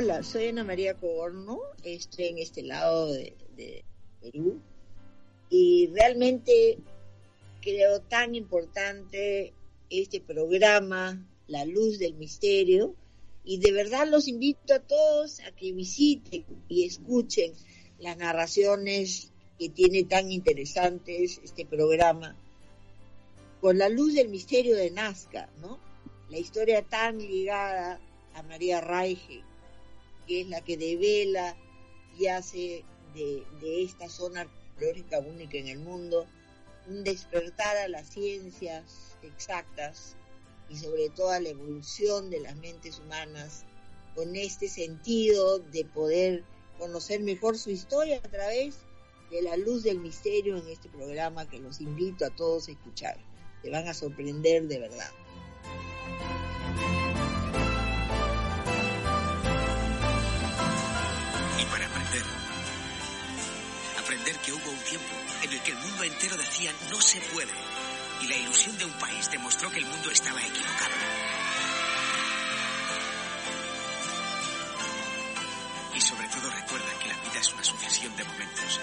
Hola, soy Ana María Coborno, estoy en este lado de, Perú y realmente creo tan importante este programa, La Luz del Misterio, y de verdad los invito a todos a que visiten y escuchen las narraciones que tiene tan interesantes este programa, con la luz del misterio de Nazca, ¿no? La historia tan ligada a María Raige, que es la que devela y hace de, de esta zona arqueológica única en el mundo un despertar a las ciencias exactas y sobre todo a la evolución de las mentes humanas con este sentido de poder conocer mejor su historia a través de la luz del misterio en este programa que los invito a todos a escuchar. Te van a sorprender de verdad. Hubo un tiempo en el que el mundo entero decía no se puede y la ilusión de un país demostró que el mundo estaba equivocado. Y sobre todo recuerda que la vida es una sucesión de momentos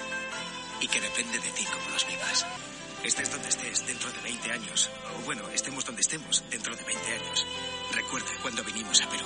y que depende de ti cómo los vivas. Estés donde estés dentro de 20 años, o bueno, estemos donde estemos dentro de 20 años. Recuerda cuando vinimos a Perú.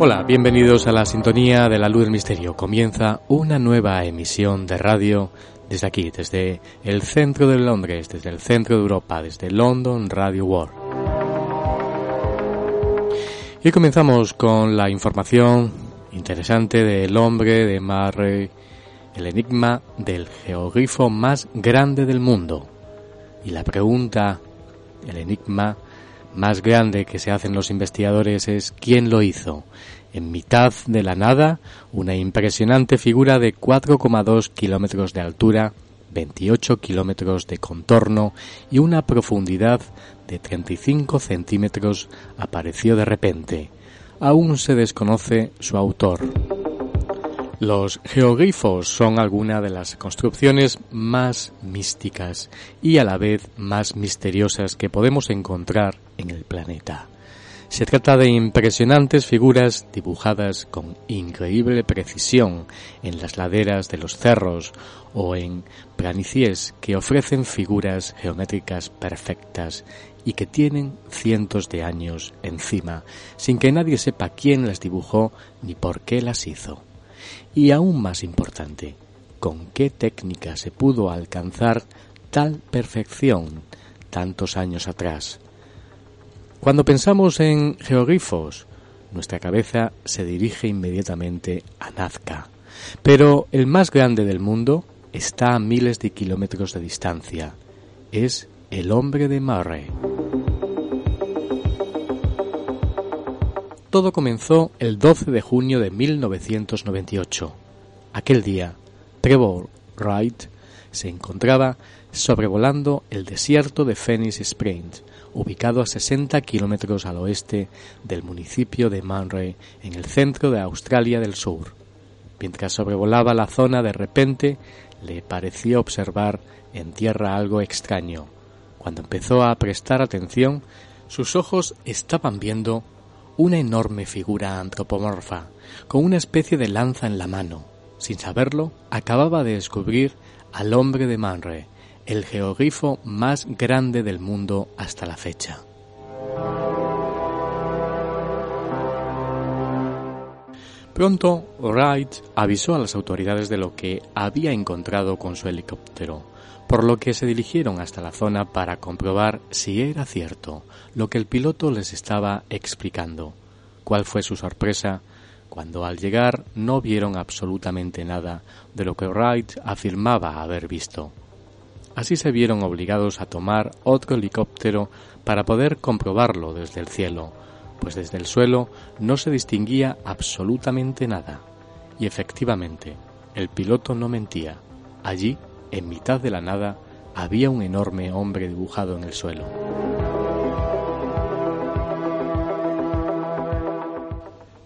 Hola, bienvenidos a la sintonía de la luz del misterio. Comienza una nueva emisión de radio desde aquí, desde el centro de Londres, desde el centro de Europa, desde London Radio World. Y comenzamos con la información interesante del hombre de Marre, el enigma del geogrifo más grande del mundo. Y la pregunta, el enigma más grande que se hacen los investigadores es ¿quién lo hizo? En mitad de la nada, una impresionante figura de 4,2 kilómetros de altura, 28 kilómetros de contorno y una profundidad de 35 centímetros apareció de repente. Aún se desconoce su autor. Los geoglifos son algunas de las construcciones más místicas y a la vez más misteriosas que podemos encontrar en el planeta. Se trata de impresionantes figuras dibujadas con increíble precisión en las laderas de los cerros o en planicies que ofrecen figuras geométricas perfectas y que tienen cientos de años encima, sin que nadie sepa quién las dibujó ni por qué las hizo. Y aún más importante, con qué técnica se pudo alcanzar tal perfección tantos años atrás. Cuando pensamos en geoglifos, nuestra cabeza se dirige inmediatamente a Nazca. Pero el más grande del mundo está a miles de kilómetros de distancia. Es el hombre de Murray. Todo comenzó el 12 de junio de 1998. Aquel día, Trevor Wright se encontraba sobrevolando el desierto de Phoenix Springs, ubicado a 60 kilómetros al oeste del municipio de Manray, en el centro de Australia del Sur. Mientras sobrevolaba la zona, de repente le pareció observar en tierra algo extraño. Cuando empezó a prestar atención, sus ojos estaban viendo una enorme figura antropomorfa, con una especie de lanza en la mano. Sin saberlo, acababa de descubrir al hombre de Manre, el geogrifo más grande del mundo hasta la fecha. Pronto, Wright avisó a las autoridades de lo que había encontrado con su helicóptero, por lo que se dirigieron hasta la zona para comprobar si era cierto lo que el piloto les estaba explicando. ¿Cuál fue su sorpresa cuando al llegar no vieron absolutamente nada de lo que Wright afirmaba haber visto? Así se vieron obligados a tomar otro helicóptero para poder comprobarlo desde el cielo, pues desde el suelo no se distinguía absolutamente nada. Y efectivamente, el piloto no mentía. Allí, en mitad de la nada, había un enorme hombre dibujado en el suelo.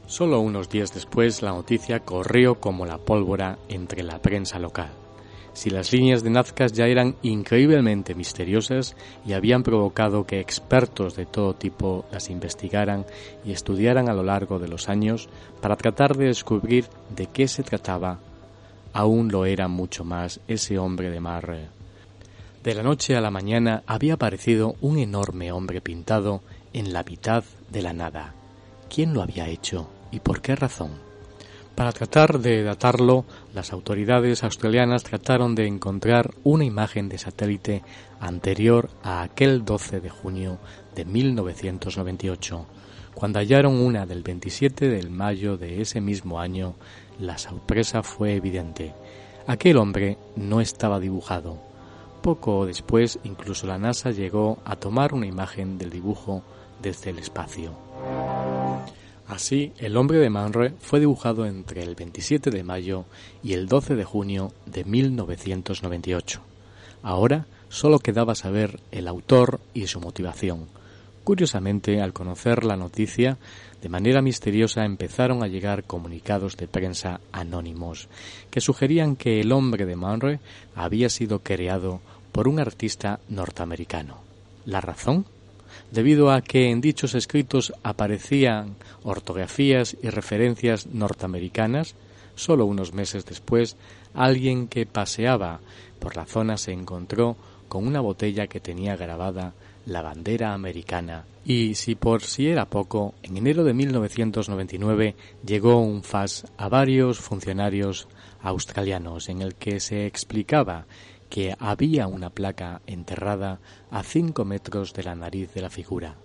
Solo unos días después la noticia corrió como la pólvora entre la prensa local si las líneas de Nazca ya eran increíblemente misteriosas y habían provocado que expertos de todo tipo las investigaran y estudiaran a lo largo de los años para tratar de descubrir de qué se trataba, aún lo era mucho más ese hombre de mar. De la noche a la mañana había aparecido un enorme hombre pintado en la mitad de la nada. ¿Quién lo había hecho y por qué razón? Para tratar de datarlo, las autoridades australianas trataron de encontrar una imagen de satélite anterior a aquel 12 de junio de 1998. Cuando hallaron una del 27 de mayo de ese mismo año, la sorpresa fue evidente. Aquel hombre no estaba dibujado. Poco después, incluso la NASA llegó a tomar una imagen del dibujo desde el espacio. Así, el hombre de Manre fue dibujado entre el 27 de mayo y el 12 de junio de 1998. Ahora solo quedaba saber el autor y su motivación. Curiosamente, al conocer la noticia, de manera misteriosa empezaron a llegar comunicados de prensa anónimos que sugerían que el hombre de Manre había sido creado por un artista norteamericano. ¿La razón? Debido a que en dichos escritos aparecían ortografías y referencias norteamericanas, solo unos meses después, alguien que paseaba por la zona se encontró con una botella que tenía grabada la bandera americana. Y si por si era poco, en enero de 1999 llegó un FAS a varios funcionarios australianos en el que se explicaba que había una placa enterrada a cinco metros de la nariz de la figura.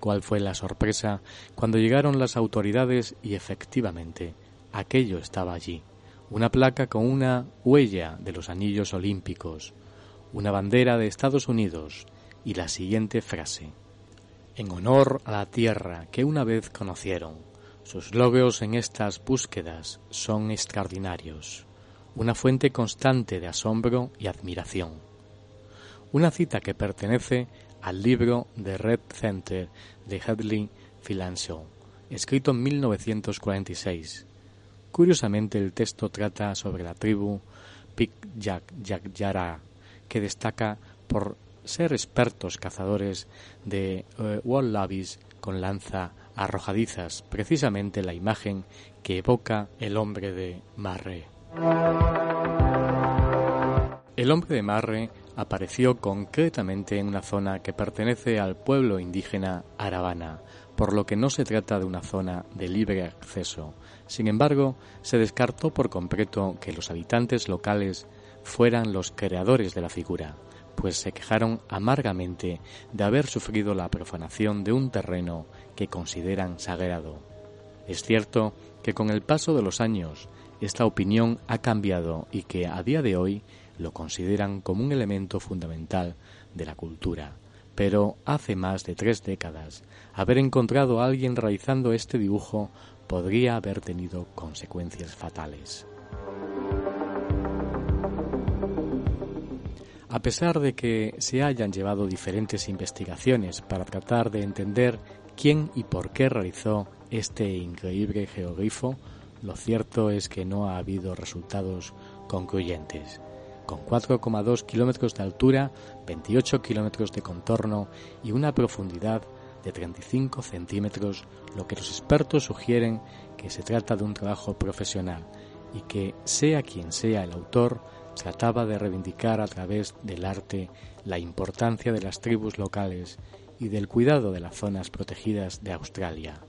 ¿Cuál fue la sorpresa cuando llegaron las autoridades y efectivamente aquello estaba allí? Una placa con una huella de los anillos olímpicos, una bandera de Estados Unidos y la siguiente frase. En honor a la tierra que una vez conocieron, sus logros en estas búsquedas son extraordinarios una fuente constante de asombro y admiración. Una cita que pertenece al libro The Red Center de Hedley Philanshaw, escrito en 1946. Curiosamente, el texto trata sobre la tribu Pik Yara, que destaca por ser expertos cazadores de uh, wallabies con lanza arrojadizas, precisamente la imagen que evoca el hombre de Marre. El hombre de Marre apareció concretamente en una zona que pertenece al pueblo indígena Aravana, por lo que no se trata de una zona de libre acceso. Sin embargo, se descartó por completo que los habitantes locales fueran los creadores de la figura, pues se quejaron amargamente de haber sufrido la profanación de un terreno que consideran sagrado. Es cierto que con el paso de los años esta opinión ha cambiado y que a día de hoy lo consideran como un elemento fundamental de la cultura. Pero hace más de tres décadas, haber encontrado a alguien realizando este dibujo podría haber tenido consecuencias fatales. A pesar de que se hayan llevado diferentes investigaciones para tratar de entender quién y por qué realizó este increíble geogrifo, lo cierto es que no ha habido resultados concluyentes. Con 4,2 kilómetros de altura, 28 kilómetros de contorno y una profundidad de 35 centímetros, lo que los expertos sugieren que se trata de un trabajo profesional y que, sea quien sea el autor, trataba de reivindicar a través del arte la importancia de las tribus locales y del cuidado de las zonas protegidas de Australia,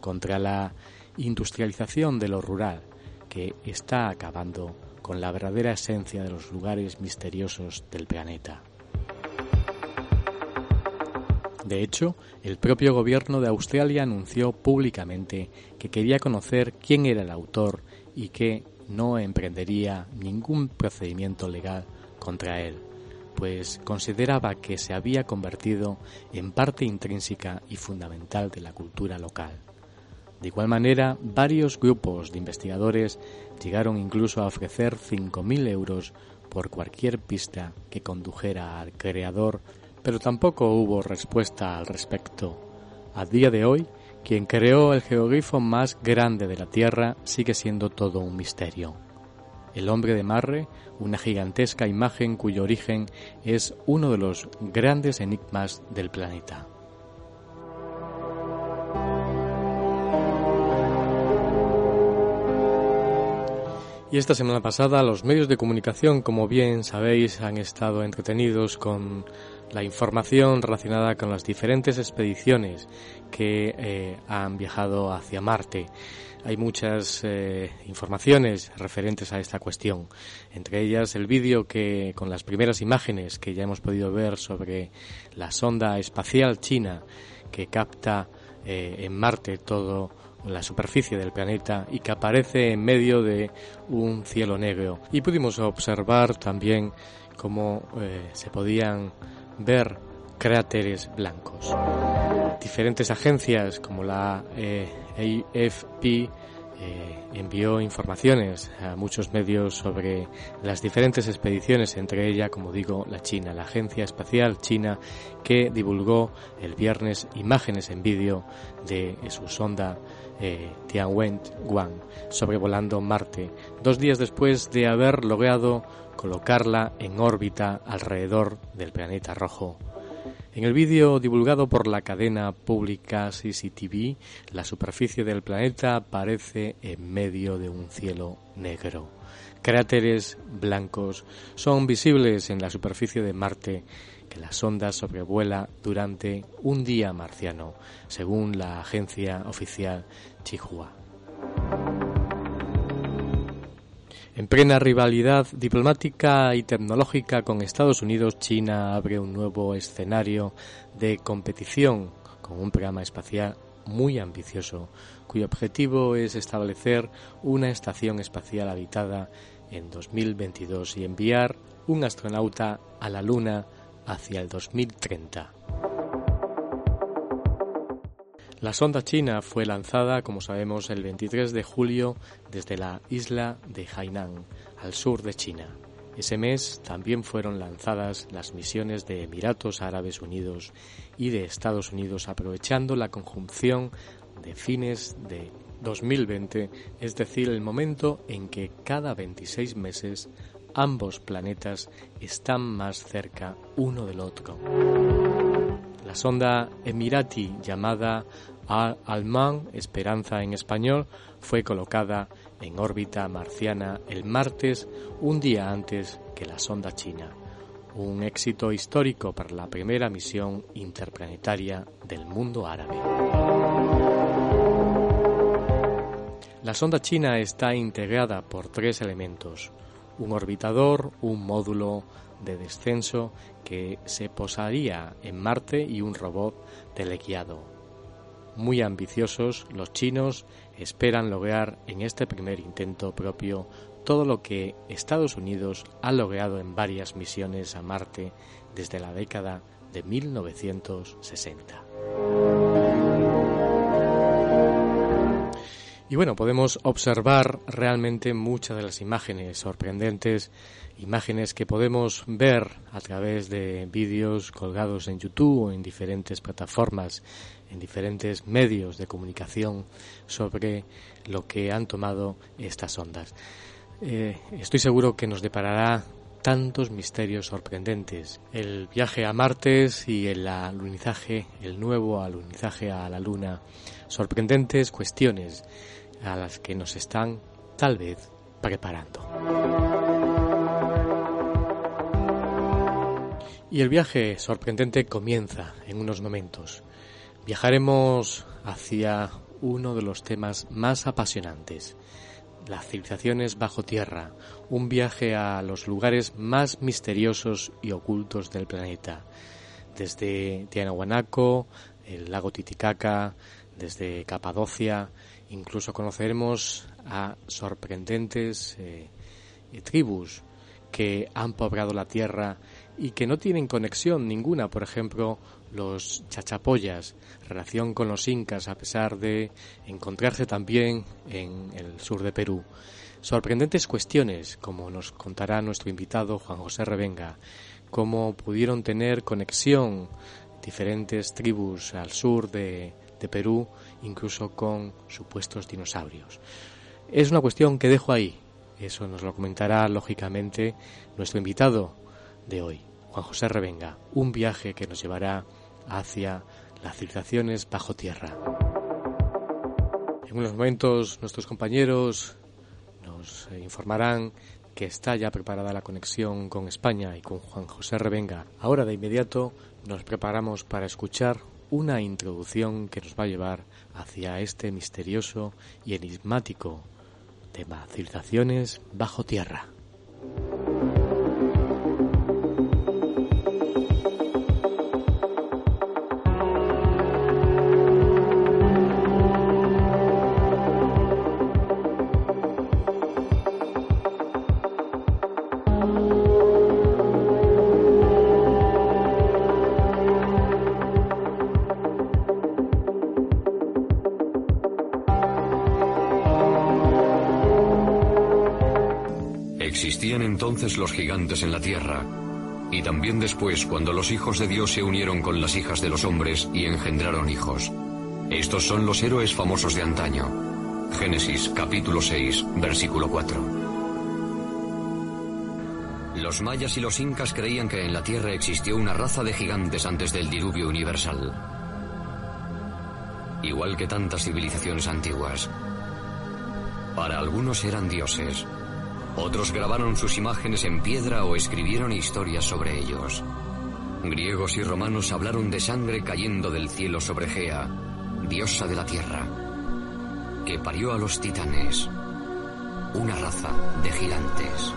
contra la industrialización de lo rural que está acabando con la verdadera esencia de los lugares misteriosos del planeta. De hecho, el propio gobierno de Australia anunció públicamente que quería conocer quién era el autor y que no emprendería ningún procedimiento legal contra él, pues consideraba que se había convertido en parte intrínseca y fundamental de la cultura local. De igual manera, varios grupos de investigadores llegaron incluso a ofrecer 5.000 euros por cualquier pista que condujera al creador, pero tampoco hubo respuesta al respecto. A día de hoy, quien creó el geogrifo más grande de la Tierra sigue siendo todo un misterio. El hombre de Marre, una gigantesca imagen cuyo origen es uno de los grandes enigmas del planeta. Y esta semana pasada los medios de comunicación, como bien sabéis, han estado entretenidos con la información relacionada con las diferentes expediciones que eh, han viajado hacia Marte. Hay muchas eh, informaciones referentes a esta cuestión, entre ellas el vídeo que con las primeras imágenes que ya hemos podido ver sobre la sonda espacial china que capta eh, en Marte todo la superficie del planeta y que aparece en medio de un cielo negro. Y pudimos observar también cómo eh, se podían ver cráteres blancos. Diferentes agencias como la eh, AFP eh, envió informaciones a muchos medios sobre las diferentes expediciones, entre ellas, como digo, la China, la Agencia Espacial China, que divulgó el viernes imágenes en vídeo de su sonda eh, Tianwen-Guan sobrevolando Marte, dos días después de haber logrado colocarla en órbita alrededor del planeta rojo. En el vídeo divulgado por la cadena pública CCTV, la superficie del planeta aparece en medio de un cielo negro. Cráteres blancos son visibles en la superficie de Marte que la sonda sobrevuela durante un día marciano, según la agencia oficial Chihua. En plena rivalidad diplomática y tecnológica con Estados Unidos, China abre un nuevo escenario de competición con un programa espacial muy ambicioso, cuyo objetivo es establecer una estación espacial habitada en 2022 y enviar un astronauta a la Luna hacia el 2030. La sonda china fue lanzada, como sabemos, el 23 de julio desde la isla de Hainan, al sur de China. Ese mes también fueron lanzadas las misiones de Emiratos Árabes Unidos y de Estados Unidos, aprovechando la conjunción de fines de 2020, es decir, el momento en que cada 26 meses ambos planetas están más cerca uno del otro. La sonda Emirati llamada Al-Alman, Esperanza en español, fue colocada en órbita marciana el martes, un día antes que la sonda china. Un éxito histórico para la primera misión interplanetaria del mundo árabe. La sonda china está integrada por tres elementos. un orbitador, un módulo de descenso que se posaría en Marte y un robot teleguiado. Muy ambiciosos, los chinos esperan lograr en este primer intento propio todo lo que Estados Unidos ha logrado en varias misiones a Marte desde la década de 1960. Y bueno, podemos observar realmente muchas de las imágenes sorprendentes, imágenes que podemos ver a través de vídeos colgados en YouTube o en diferentes plataformas, en diferentes medios de comunicación sobre lo que han tomado estas ondas. Eh, estoy seguro que nos deparará tantos misterios sorprendentes. El viaje a Martes y el alunizaje, el nuevo alunizaje a la Luna. Sorprendentes cuestiones a las que nos están tal vez preparando. Y el viaje sorprendente comienza en unos momentos. Viajaremos hacia uno de los temas más apasionantes, las civilizaciones bajo tierra, un viaje a los lugares más misteriosos y ocultos del planeta, desde Tianahuanaco, el lago Titicaca, desde Capadocia, incluso conoceremos a sorprendentes eh, tribus que han poblado la tierra y que no tienen conexión ninguna, por ejemplo, los chachapoyas, relación con los incas, a pesar de encontrarse también en el sur de Perú. Sorprendentes cuestiones, como nos contará nuestro invitado Juan José Revenga, cómo pudieron tener conexión diferentes tribus al sur de Perú, incluso con supuestos dinosaurios. Es una cuestión que dejo ahí. Eso nos lo comentará lógicamente nuestro invitado de hoy. Juan José Revenga, un viaje que nos llevará hacia las civilizaciones bajo tierra. En unos momentos nuestros compañeros nos informarán que está ya preparada la conexión con España y con Juan José Revenga. Ahora de inmediato nos preparamos para escuchar una introducción que nos va a llevar hacia este misterioso y enigmático tema civilizaciones bajo tierra. Los gigantes en la tierra, y también después cuando los hijos de Dios se unieron con las hijas de los hombres y engendraron hijos. Estos son los héroes famosos de antaño. Génesis capítulo 6, versículo 4. Los mayas y los incas creían que en la Tierra existió una raza de gigantes antes del diluvio universal. Igual que tantas civilizaciones antiguas. Para algunos eran dioses, otros grabaron sus imágenes en piedra o escribieron historias sobre ellos. Griegos y romanos hablaron de sangre cayendo del cielo sobre Gea, diosa de la tierra, que parió a los titanes, una raza de gigantes.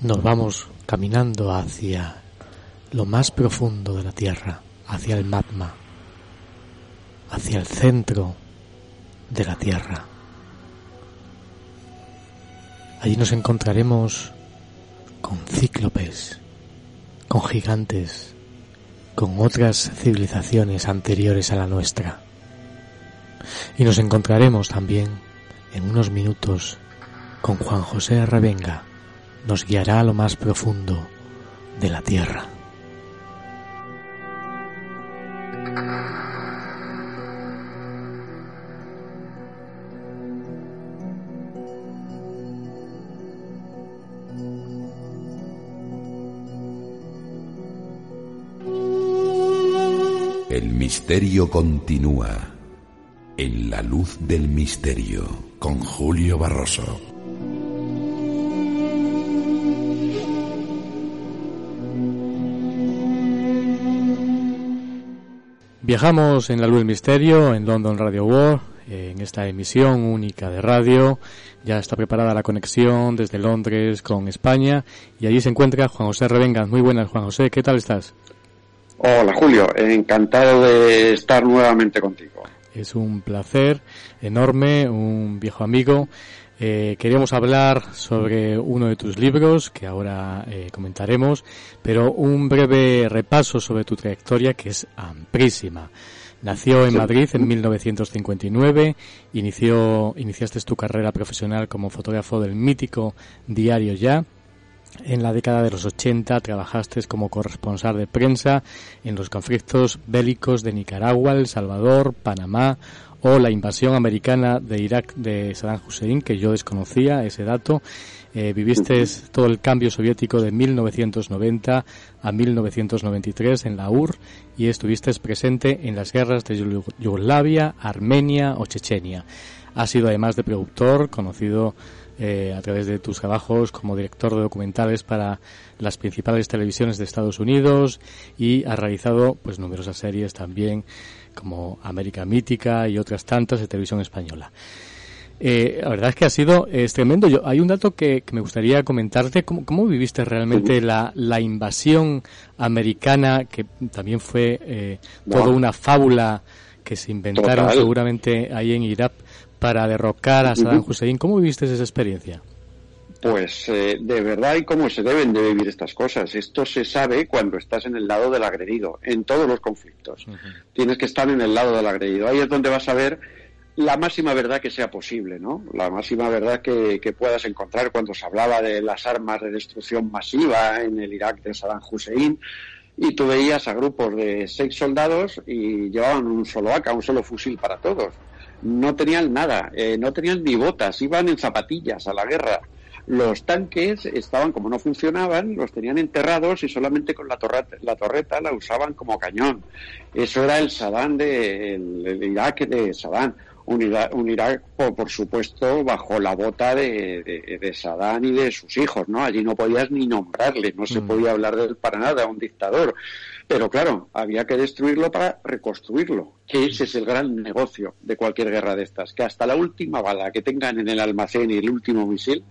Nos vamos caminando hacia lo más profundo de la Tierra, hacia el magma, hacia el centro de la Tierra. Allí nos encontraremos con cíclopes, con gigantes, con otras civilizaciones anteriores a la nuestra. Y nos encontraremos también en unos minutos con Juan José Revenga, nos guiará a lo más profundo de la tierra. El misterio continúa en la luz del misterio con Julio Barroso. Viajamos en la luz del misterio en London Radio World, en esta emisión única de radio. Ya está preparada la conexión desde Londres con España y allí se encuentra Juan José Revengas. Muy buenas, Juan José, ¿qué tal estás? Hola Julio, encantado de estar nuevamente contigo. Es un placer enorme, un viejo amigo. Eh, queremos hablar sobre uno de tus libros que ahora eh, comentaremos, pero un breve repaso sobre tu trayectoria que es amplísima. Nació en Madrid en 1959, inició, iniciaste tu carrera profesional como fotógrafo del mítico diario Ya, en la década de los 80 trabajaste como corresponsal de prensa en los conflictos bélicos de Nicaragua, El Salvador, Panamá o la invasión americana de Irak de Saddam Hussein, que yo desconocía ese dato. Eh, viviste todo el cambio soviético de 1990 a 1993 en la UR y estuviste presente en las guerras de Yugoslavia, Armenia o Chechenia. Has sido además de productor, conocido eh, a través de tus trabajos como director de documentales para las principales televisiones de Estados Unidos y ha realizado pues numerosas series también como América Mítica y otras tantas de televisión española. Eh, la verdad es que ha sido es tremendo. Yo, hay un dato que, me gustaría comentarte. ¿Cómo, viviste realmente la, la, invasión americana, que también fue eh, toda una fábula que se inventaron seguramente ahí en Irak para derrocar a Saddam Hussein. ¿Cómo viviste esa experiencia? Pues eh, de verdad y cómo se deben de vivir estas cosas. Esto se sabe cuando estás en el lado del agredido, en todos los conflictos. Tienes que estar en el lado del agredido. Ahí es donde vas a ver la máxima verdad que sea posible, ¿no? La máxima verdad que, que, puedas encontrar cuando se hablaba de las armas de destrucción masiva en el Irak de Saddam Hussein y tú veías a grupos de seis soldados y llevaban un solo AK, un solo fusil para todos no tenían nada, eh, no tenían ni botas, iban en zapatillas a la guerra. Los tanques estaban, como no funcionaban, los tenían enterrados y solamente con la torreta, la torreta la usaban como cañón. Eso era el Saddam de, el, Irak de Saddam. Un Irak, por, supuesto, bajo la bota de, de, Saddam y de sus hijos, ¿no? Allí no podías ni nombrarle, no se mm. podía hablar de él para nada, un dictador. Pero claro, había que destruirlo para reconstruirlo, que ese es el gran negocio de cualquier guerra de estas, que hasta la última bala que tengan en el almacén y el último misil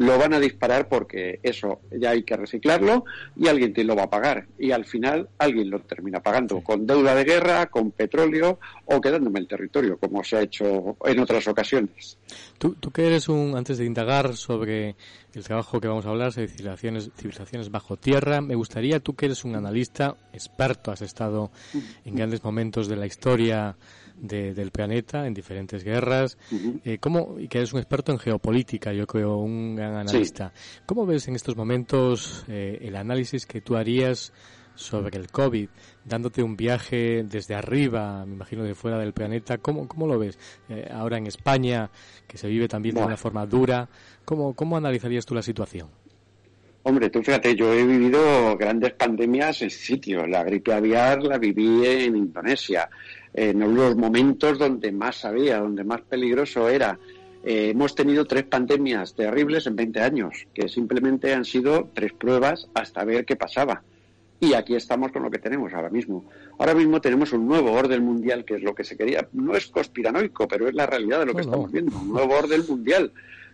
lo van a disparar porque eso ya hay que reciclarlo y alguien te lo va a pagar. Y al final alguien lo termina pagando con deuda de guerra, con petróleo o quedándome el territorio, como se ha hecho en otras ocasiones. Tú, tú que eres un, antes de indagar sobre el trabajo que vamos a hablar, de civilizaciones, civilizaciones bajo tierra, me gustaría, tú que eres un analista experto, has estado en grandes momentos de la historia del planeta en diferentes guerras. Eh, ¿cómo, y que eres un experto en geopolítica, yo creo, un gran analista. ¿Cómo ves en estos momentos eh, el análisis que tú harías sobre el COVID, dándote un viaje desde arriba, me imagino de fuera del planeta? ¿Cómo, cómo lo ves? Eh, ahora en España, que se vive también de una forma dura, ¿cómo, ¿cómo analizarías tú la situación? Hombre, tú fíjate, yo he vivido grandes pandemias en sitios. La gripe aviar la viví en Indonesia, en los momentos donde más había, donde más peligroso era. Eh, hemos tenido tres pandemias terribles en 20 años, que simplemente han sido tres pruebas hasta ver qué pasaba. Y aquí estamos con lo que tenemos ahora mismo. Ahora mismo tenemos un nuevo orden mundial, que es lo que se quería. No es conspiranoico, pero es la realidad de lo que estamos viendo. Un nuevo orden mundial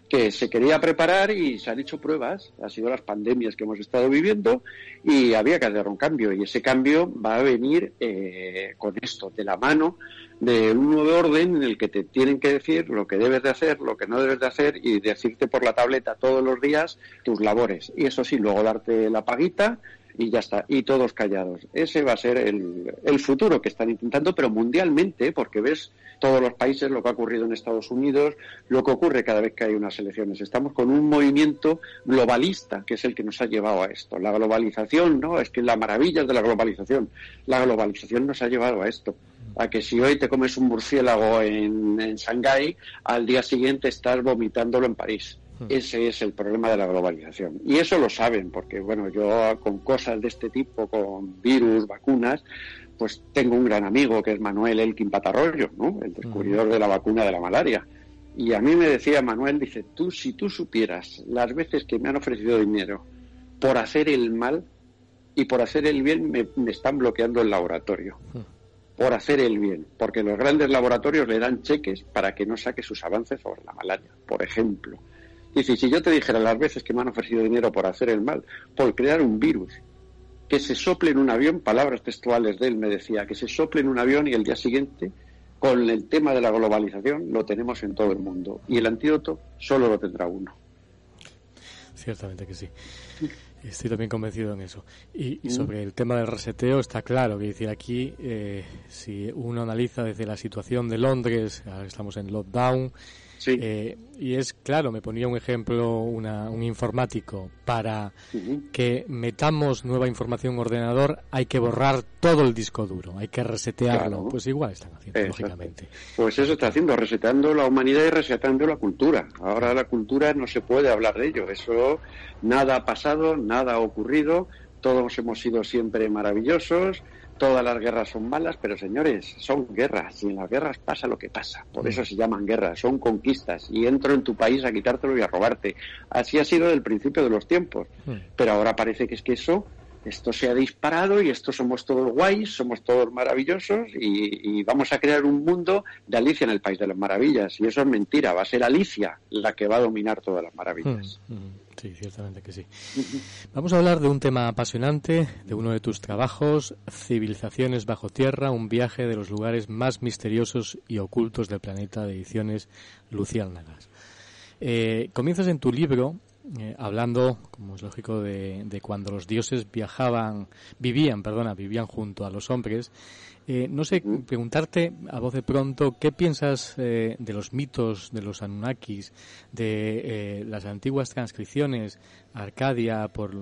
que se quería preparar y se han hecho pruebas, ha sido las pandemias que hemos estado viviendo y había que hacer un cambio. Y ese cambio va a venir eh, con esto, de la mano de un nuevo orden en el que te tienen que decir lo que debes de hacer, lo que no debes de hacer y decirte por la tableta todos los días tus labores. Y eso sí, luego darte la paguita y ya está, y todos callados. Ese va a ser el, el futuro que están intentando, pero mundialmente, porque ves todos los países, lo que ha ocurrido en Estados Unidos, lo que ocurre cada vez que hay unas elecciones. Estamos con un movimiento globalista, que es el que nos ha llevado a esto. La globalización, ¿no? Es que la maravilla de la globalización. La globalización nos ha llevado a esto. A que si hoy te comes un murciélago en, en Shanghái, al día siguiente estás vomitándolo en París. Ese es el problema de la globalización. Y eso lo saben, porque bueno, yo con cosas de este tipo, con virus, vacunas, pues tengo un gran amigo que es Manuel Elkin Patarroyo, ¿no? El descubridor hmm. de la vacuna de la malaria. Y a mí me decía Manuel, dice, tú si tú supieras las veces que me han ofrecido dinero por hacer el mal y por hacer el bien, me, me están bloqueando el laboratorio. Hmm. Por hacer el bien, porque los grandes laboratorios le dan cheques para que no saque sus avances sobre la malaria, por ejemplo. Dice, si yo te dijera las veces que me han ofrecido dinero por hacer el mal, por crear un virus, que se sople en un avión, palabras textuales de él me decía, que se sople en un avión y el día siguiente, con el tema de la globalización, lo tenemos en todo el mundo. Y el antídoto solo lo tendrá uno. Ciertamente que sí. Estoy también convencido en eso. Y, sobre el tema del reseteo está claro que decir aquí, eh, si uno analiza desde la situación de Londres, ahora estamos en lockdown, eh, y es claro, me ponía un ejemplo un informático para que metamos nueva información en ordenador, hay que borrar todo el disco duro, hay que resetearlo. Pues igual están haciendo, lógicamente. Pues eso está haciendo, reseteando la humanidad y reseteando la cultura. Ahora la cultura no se puede hablar de ello. Eso nada ha pasado, nada ha ocurrido, todos hemos sido siempre maravillosos todas las guerras son malas, pero señores, son guerras y en las guerras pasa lo que pasa. Por mm. eso se llaman guerras, son conquistas y entro en tu país a quitártelo y a robarte. Así ha sido del principio de los tiempos. Mm. Pero ahora parece que es que eso, esto se ha disparado y esto somos todos guays, somos todos maravillosos y, vamos a crear un mundo de Alicia en el País de las Maravillas. Y eso es mentira, va a ser Alicia la que va a dominar todas las maravillas. Mm, Sí, ciertamente que sí. Vamos a hablar de un tema apasionante, de uno de tus trabajos, Civilizaciones bajo tierra, un viaje de los lugares más misteriosos y ocultos del planeta de ediciones Luciérnagas. Eh, comienzas en tu libro eh, hablando, como es lógico, de, de, cuando los dioses viajaban, vivían, perdona, vivían junto a los hombres eh, no sé, preguntarte a voz de pronto, ¿qué piensas eh, de los mitos de los Anunnakis, de las antiguas transcripciones, Arcadia, por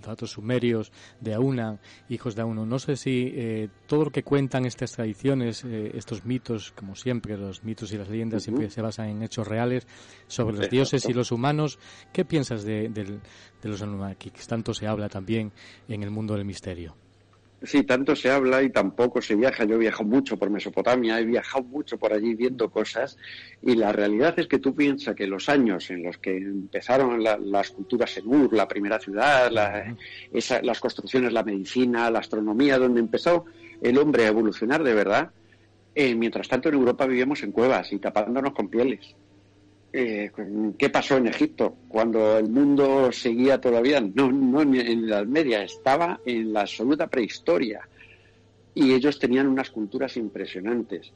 datos sumerios, de Auna, hijos de Auno? No sé si todo lo que cuentan estas tradiciones, estos mitos, como siempre, los mitos y las leyendas siempre se basan en hechos reales sobre los dioses y los humanos. ¿Qué piensas de, de los Anunnakis? Tanto se habla también en el mundo del misterio. Sí, tanto se habla y tampoco se viaja. Yo he viajado mucho por Mesopotamia, he viajado mucho por allí viendo cosas y la realidad es que tú piensas que los años en los que empezaron las culturas en Ur, la primera ciudad, las construcciones, la medicina, la astronomía, donde empezó el hombre a evolucionar de verdad, eh, mientras tanto en Europa vivíamos en cuevas y tapándonos con pieles. Eh, qué pasó en Egipto cuando el mundo seguía todavía, no, en la Media, estaba en la absoluta prehistoria y ellos tenían unas culturas impresionantes.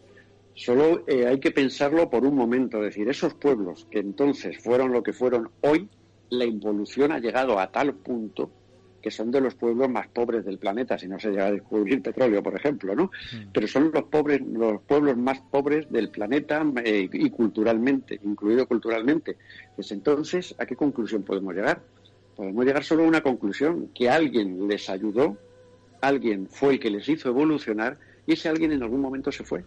Solo eh, hay que pensarlo por un momento, es decir, esos pueblos que entonces fueron lo que fueron hoy, la involución ha llegado a tal punto que son de los pueblos más pobres del planeta, si no se llega a descubrir petróleo, por ejemplo, ¿no? Mm. Pero son los pobres, los pueblos más pobres del planeta eh, y culturalmente, incluido culturalmente. Pues entonces, ¿a qué conclusión podemos llegar? Podemos llegar solo a una conclusión, que alguien les ayudó, alguien fue el que les hizo evolucionar y ese alguien en algún momento se fue.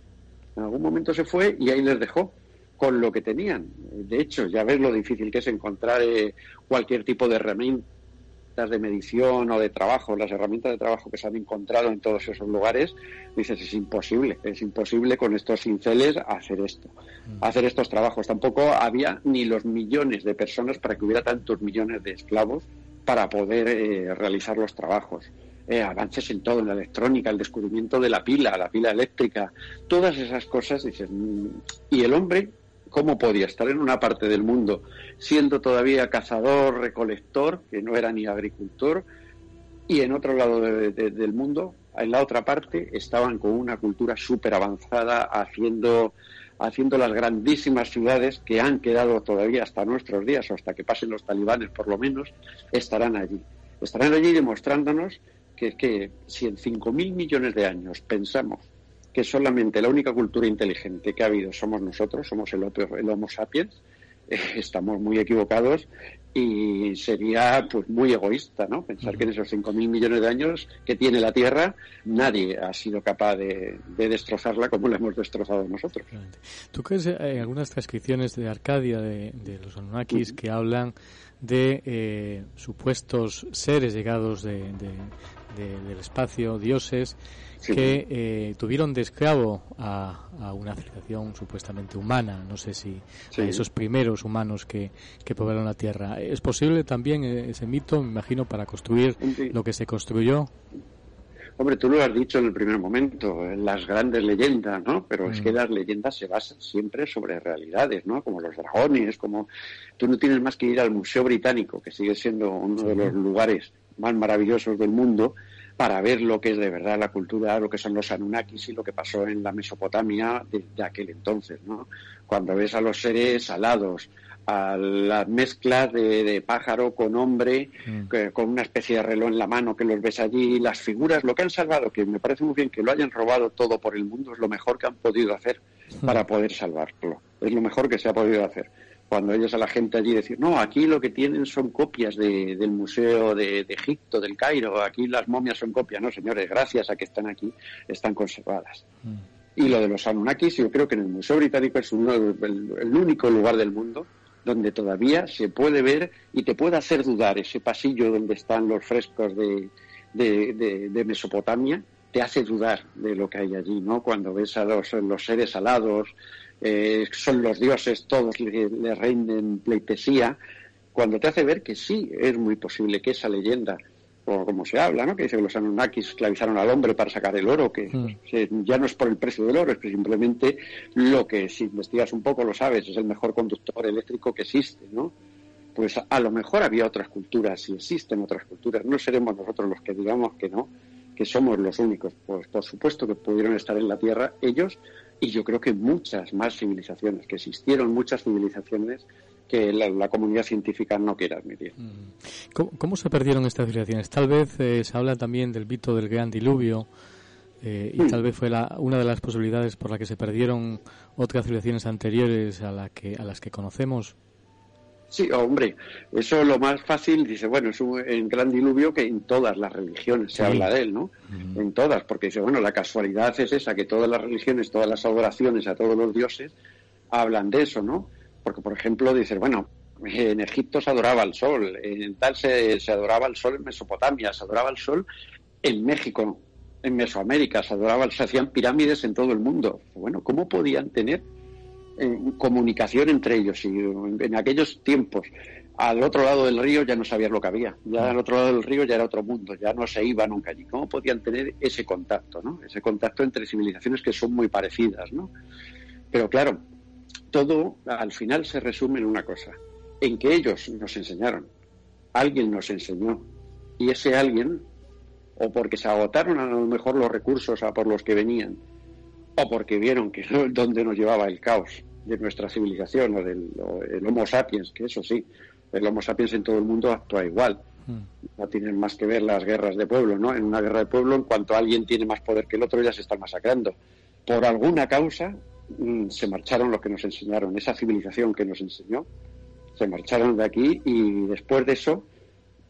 En algún momento se fue y ahí les dejó con lo que tenían. De hecho, ya ves lo difícil que es encontrar eh, cualquier tipo de herramienta de medición o de trabajo, las herramientas de trabajo que se han encontrado en todos esos lugares, dices, es imposible, es imposible con estos cinceles hacer esto, mm. hacer estos trabajos. Tampoco había ni los millones de personas para que hubiera tantos millones de esclavos para poder eh, realizar los trabajos. Eh, avances en todo, en la electrónica, el descubrimiento de la pila, la pila eléctrica, todas esas cosas, dices, mm, y el hombre cómo podía estar en una parte del mundo siendo todavía cazador, recolector, que no era ni agricultor, y en otro lado del mundo, en la otra parte, estaban con una cultura súper avanzada haciendo, haciendo las grandísimas ciudades que han quedado todavía hasta nuestros días, o hasta que pasen los talibanes por lo menos, estarán allí. Estarán allí demostrándonos que, que si en 5.000 millones de años pensamos que solamente la única cultura inteligente que ha habido somos nosotros, somos el, el Homo sapiens, estamos muy equivocados y sería pues muy egoísta, ¿no? Pensar que en esos 5.000 millones de años que tiene la Tierra nadie ha sido capaz de, destrozarla como la hemos destrozado nosotros. ¿Tú crees en eh, algunas transcripciones de Arcadia de, los Anunnakis que hablan de eh, supuestos seres llegados de, del espacio, dioses, que eh, tuvieron de esclavo a, a, una civilización supuestamente humana, no sé si a esos primeros humanos que, que poblaron la Tierra. ¿Es posible también eh, ese mito, me imagino, para construir lo que se construyó? Hombre, tú lo has dicho en el primer momento, las grandes leyendas, ¿no? Pero es que mm. las leyendas se basan siempre sobre realidades, ¿no? Como los dragones, como... Tú no tienes más que ir al Museo Británico, que sigue siendo uno de los lugares más maravillosos del mundo, para ver lo que es de verdad la cultura, lo que son los Anunnakis y lo que pasó en la Mesopotamia de, aquel entonces, ¿no? Cuando ves a los seres alados, a las mezclas de, pájaro con hombre, mm. con una especie de reloj en la mano que los ves allí, las figuras, lo que han salvado, que me parece muy bien que lo hayan robado todo por el mundo, es lo mejor que han podido hacer mm. para poder salvarlo. Es lo mejor que se ha podido hacer cuando ellos a la gente allí decir, no, aquí lo que tienen son copias del Museo de, Egipto, del Cairo, aquí las momias son copias, no, señores, gracias a que están aquí, están conservadas. Mm. Y lo de los Anunnakis, yo creo que en el Museo Británico es uno, el, único lugar del mundo donde todavía se puede ver y te puede hacer dudar ese pasillo donde están los frescos de, de, Mesopotamia, te hace dudar de lo que hay allí, ¿no? Cuando ves a los, los seres alados, eh, son los dioses, todos le, le rinden pleitesía, cuando te hace ver que sí, es muy posible que esa leyenda, o como se habla, ¿no? que dice que los Anunnakis esclavizaron al hombre para sacar el oro, que mm. ya no es por el precio del oro, es simplemente lo que, si investigas un poco, lo sabes, es el mejor conductor eléctrico que existe, ¿no? Pues a, lo mejor había otras culturas, y existen otras culturas, no seremos nosotros los que digamos que no, que somos los únicos. Pues por supuesto que pudieron estar en la Tierra ellos, y yo creo que muchas más civilizaciones, que existieron muchas civilizaciones que la, comunidad científica no quiere admitir. Mm. ¿Cómo, se perdieron estas civilizaciones? Tal vez eh, se habla también del mito del gran diluvio eh, y mm. tal vez fue la, una de las posibilidades por la que se perdieron otras civilizaciones anteriores a, la que, a las que conocemos. Sí, hombre, eso lo más fácil, dice, bueno, es un en gran diluvio que en todas las religiones se habla de él, ¿no? En todas, porque dice, bueno, la casualidad es esa, que todas las religiones, todas las adoraciones a todos los dioses hablan de eso, ¿no? Porque, por ejemplo, dice, bueno, en Egipto se adoraba al sol, en tal se, se adoraba al sol en Mesopotamia, se adoraba al sol en México, en Mesoamérica, se adoraba, se hacían pirámides en todo el mundo. Bueno, ¿cómo podían tener comunicación entre ellos. Y en aquellos tiempos, al otro lado del río ya no sabías lo que había. Ya al otro lado del río ya era otro mundo, ya no se iba nunca allí. ¿Cómo podían tener ese contacto, no? Ese contacto entre civilizaciones que son muy parecidas, ¿no? Pero claro, todo al final se resume en una cosa, en que ellos nos enseñaron, alguien nos enseñó, y ese alguien, o porque se agotaron a lo mejor los recursos a por los que venían, o porque vieron que donde nos llevaba el caos de nuestra civilización o del el Homo sapiens, que eso sí, el Homo sapiens en todo el mundo actúa igual. Hmm. No tienen más que ver las guerras de pueblo, ¿no? En una guerra de pueblo, en cuanto alguien tiene más poder que el otro, ya se están masacrando. Por alguna causa mm, se marcharon los que nos enseñaron, esa civilización que nos enseñó, se marcharon de aquí y después de eso,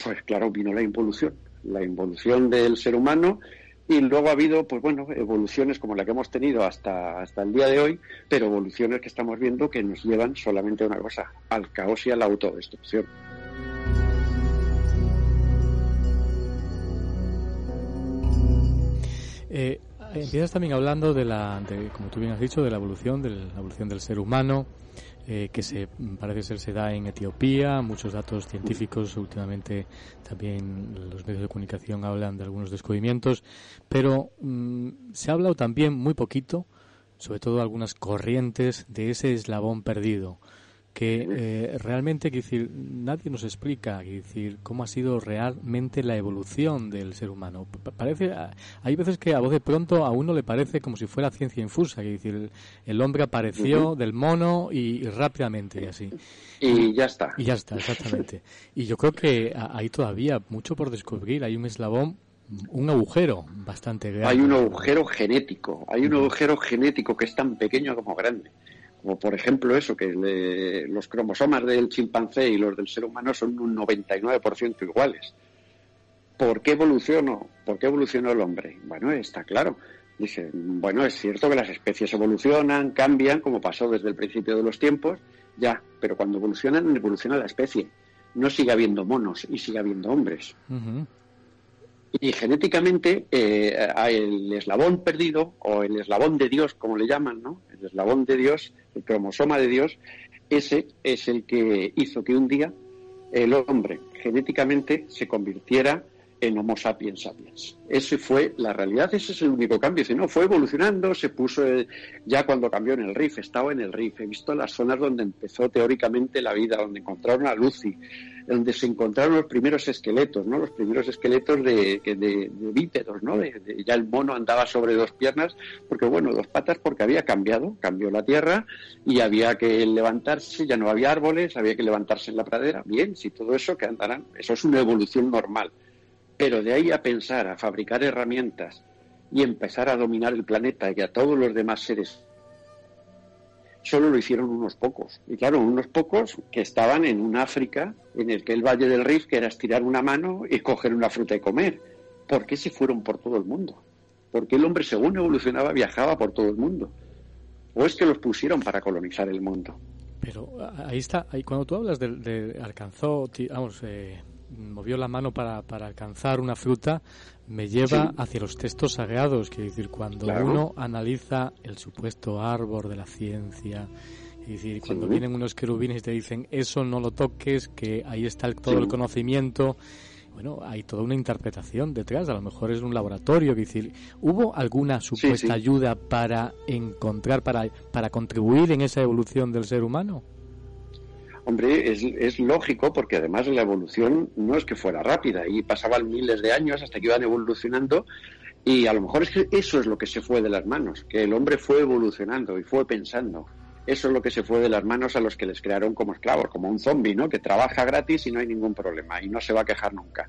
pues claro, vino la involución, la involución del ser humano y luego ha habido, pues bueno, evoluciones como la que hemos tenido hasta, hasta el día de hoy, pero evoluciones que estamos viendo que nos llevan solamente a una cosa, al caos y a la autodestrucción. Eh, empiezas también hablando de la, de, como tú bien has dicho, de la evolución, de la evolución del ser humano, eh, que se parece ser se da en Etiopía. Muchos datos científicos últimamente también los medios de comunicación hablan de algunos descubrimientos, pero mm, se ha hablado también muy poquito, sobre todo algunas corrientes de ese eslabón perdido que eh, realmente, decir, nadie nos explica, decir, cómo ha sido realmente la evolución del ser humano. Parece, hay veces que a voz de pronto a uno le parece como si fuera ciencia infusa, que decir, el hombre apareció del mono y, rápidamente y así. Y ya está. Y ya está, exactamente. y yo creo que hay todavía mucho por descubrir, hay un eslabón un agujero bastante grande. Hay un agujero genético, hay un agujero genético que es tan pequeño como grande O por ejemplo eso, que los cromosomas del chimpancé y los del ser humano son un 99% iguales. ¿Por qué evolucionó? ¿Por qué evolucionó el hombre? Bueno, está claro. Dice, bueno, es cierto que las especies evolucionan, cambian, como pasó desde el principio de los tiempos, ya, pero cuando evolucionan, evoluciona la especie. No sigue habiendo monos y sigue habiendo hombres. Y genéticamente, eh, el eslabón perdido, o el eslabón de Dios, como le llaman, ¿no? El eslabón de Dios, el cromosoma de Dios, ese es el que hizo que un día el hombre genéticamente se convirtiera en Homo sapiens sapiens. Esa fue la realidad, ese es el único cambio. Dice, no, fue evolucionando, se puso ya cuando cambió en el RIF, estaba en el RIF, he visto las zonas donde empezó teóricamente la vida, donde encontraron a Lucy, donde se encontraron los primeros esqueletos, ¿no? Los primeros esqueletos de, de, bípedos, ¿no? ya el mono andaba sobre dos piernas, porque bueno, dos patas porque había cambiado, cambió la tierra y había que levantarse, ya no había árboles, había que levantarse en la pradera. Bien, si todo eso que andarán, eso es una evolución normal. Pero de ahí a pensar, a fabricar herramientas y empezar a dominar el planeta y a todos los demás seres, solo lo hicieron unos pocos. Y claro, unos pocos que estaban en un África en el que el Valle del Rif, que era estirar una mano y coger una fruta y comer. ¿Por qué se fueron por todo el mundo? Porque el hombre, según evolucionaba, viajaba por todo el mundo. ¿O es que los pusieron para colonizar el mundo? Pero ahí está, cuando tú hablas de, de alcanzó, vamos, eh, movió la mano para, para alcanzar una fruta, me lleva hacia los textos sagrados, quiere decir, cuando uno analiza el supuesto árbol de la ciencia, es decir, cuando vienen unos querubines y te dicen, eso no lo toques, que ahí está todo el conocimiento, bueno, hay toda una interpretación detrás, a lo mejor es un laboratorio, es decir, ¿hubo alguna supuesta ayuda para encontrar, para, para contribuir en esa evolución del ser humano? Hombre, es, lógico porque además la evolución no es que fuera rápida y pasaban miles de años hasta que iban evolucionando y a lo mejor es que eso es lo que se fue de las manos, que el hombre fue evolucionando y fue pensando. Eso es lo que se fue de las manos a los que les crearon como esclavos, como un zombie, ¿no? Que trabaja gratis y no hay ningún problema y no se va a quejar nunca.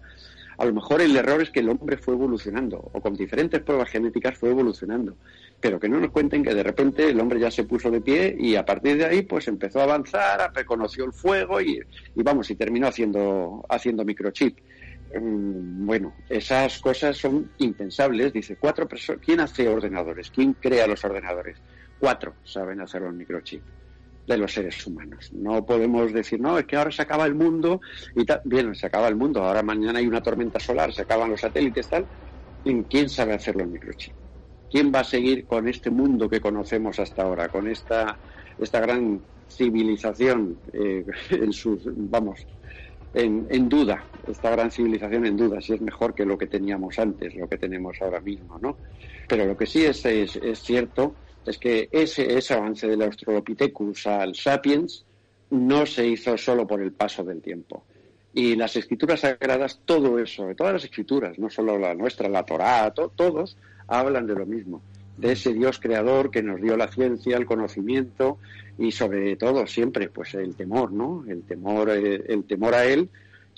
A lo mejor el error es que el hombre fue evolucionando o con diferentes pruebas genéticas fue evolucionando pero que no nos cuenten que de repente el hombre ya se puso de pie y a partir de ahí pues empezó a avanzar, reconoció el fuego y, vamos, y terminó haciendo, haciendo microchip. Mm, bueno, esas cosas son impensables. Dice, cuatro personas, ¿quién hace ordenadores? ¿Quién crea los ordenadores? Cuatro saben hacer los microchip de los seres humanos. No podemos decir, no, es que ahora se acaba el mundo y tal. Bien, se acaba el mundo, ahora mañana hay una tormenta solar, se acaban los satélites, tal. ¿Quién sabe hacer los microchips? ¿Quién va a seguir con este mundo que conocemos hasta ahora, con esta, esta gran civilización eh, en sus, vamos, en, duda, esta gran civilización en duda, si es mejor que lo que teníamos antes, lo que tenemos ahora mismo, ¿no? Pero lo que sí es, es, cierto es que ese, ese avance del Australopithecus al Sapiens no se hizo solo por el paso del tiempo. Y las escrituras sagradas, todo eso, todas las escrituras, no solo la nuestra, la Torá, todos, hablan de lo mismo, de ese Dios creador que nos dio la ciencia, el conocimiento y sobre todo siempre pues el temor, ¿no? El temor, eh, el, temor a él,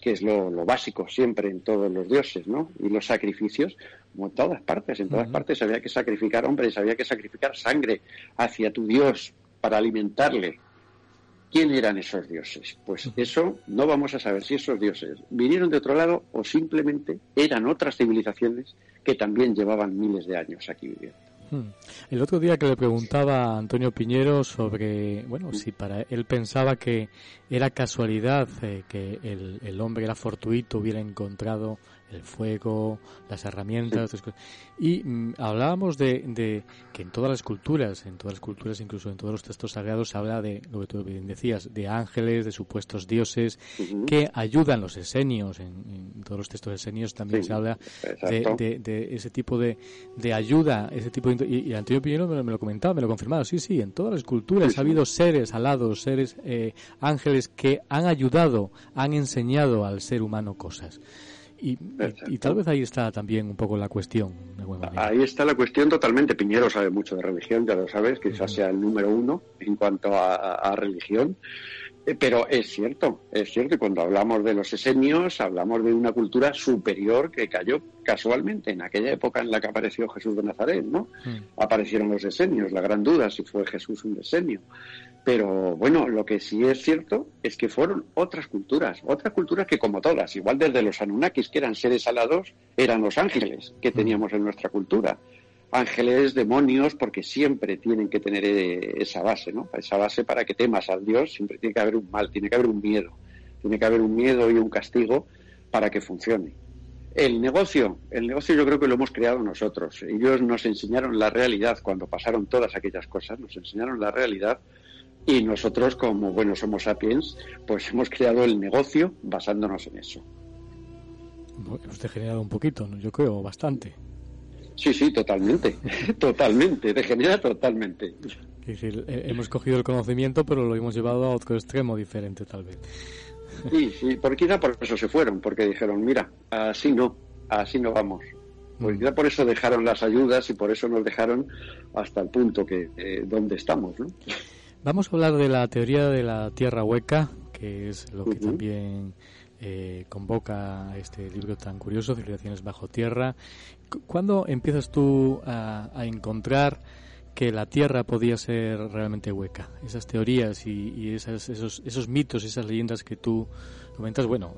que es lo, básico siempre en todos los dioses, ¿no? Y los sacrificios, como en todas partes, en todas partes había que sacrificar hombres, había que sacrificar sangre hacia tu Dios para alimentarle. ¿Quién eran esos dioses? Pues eso no vamos a saber si esos dioses vinieron de otro lado o simplemente eran otras civilizaciones que también llevaban miles de años aquí viviendo. Hmm. El otro día que le preguntaba a Antonio Piñero sobre, bueno, si para él pensaba que era casualidad eh, que el, el, hombre era fortuito, hubiera encontrado el fuego, las herramientas, y mm, hablábamos de, de, que en todas las culturas, en todas las culturas, incluso en todos los textos sagrados, se habla de, lo que tú bien decías, de ángeles, de supuestos dioses, que ayudan los esenios, en, todos los textos esenios también se habla de, de, ese tipo de, de ayuda, ese tipo de, y, Antonio Piñero me, lo comentaba, me lo confirmaba, sí, sí, en todas las culturas ha habido seres alados, seres eh, ángeles que han ayudado, han enseñado al ser humano cosas. Y, tal vez ahí está también un poco la cuestión. ahí está la cuestión totalmente. Piñero sabe mucho de religión, ya lo sabes, quizás sea el número uno en cuanto a, religión. Eh, pero es cierto, es cierto, y cuando hablamos de los esenios, hablamos de una cultura superior que cayó casualmente en aquella época en la que apareció Jesús de Nazaret, ¿no? Mm. Aparecieron los esenios, la gran duda si fue Jesús un esenio. Pero bueno, lo que sí es cierto es que fueron otras culturas, otras culturas que como todas, igual desde los Anunnakis, que eran seres alados, eran los ángeles que mm. teníamos en nuestra cultura ángeles, demonios, porque siempre tienen que tener eh, esa base, ¿no? Esa base para que temas al Dios, siempre tiene que haber un mal, tiene que haber un miedo, tiene que haber un miedo y un castigo para que funcione. El negocio, el negocio yo creo que lo hemos creado nosotros. Ellos nos enseñaron la realidad cuando pasaron todas aquellas cosas, nos enseñaron la realidad y nosotros como buenos Homo sapiens, pues hemos creado el negocio basándonos en eso. Hemos degenerado un poquito, yo creo, bastante. Sí, sí, totalmente, totalmente, degenera totalmente. Es decir, hemos cogido el conocimiento, pero lo hemos llevado a otro extremo diferente, tal vez. Sí, sí, por quizá por eso se fueron, porque dijeron, mira, así no, así no vamos. Pues mm. quizá por eso dejaron las ayudas y por eso nos dejaron hasta el punto que eh, donde estamos, ¿no? Vamos a hablar de la teoría de la tierra hueca, que es lo que también eh, convoca este libro tan curioso, Civilizaciones bajo tierra. ¿Cuándo empiezas tú a, encontrar que la Tierra podía ser realmente hueca? Esas teorías y, esos, esos mitos, esas leyendas que tú comentas, bueno,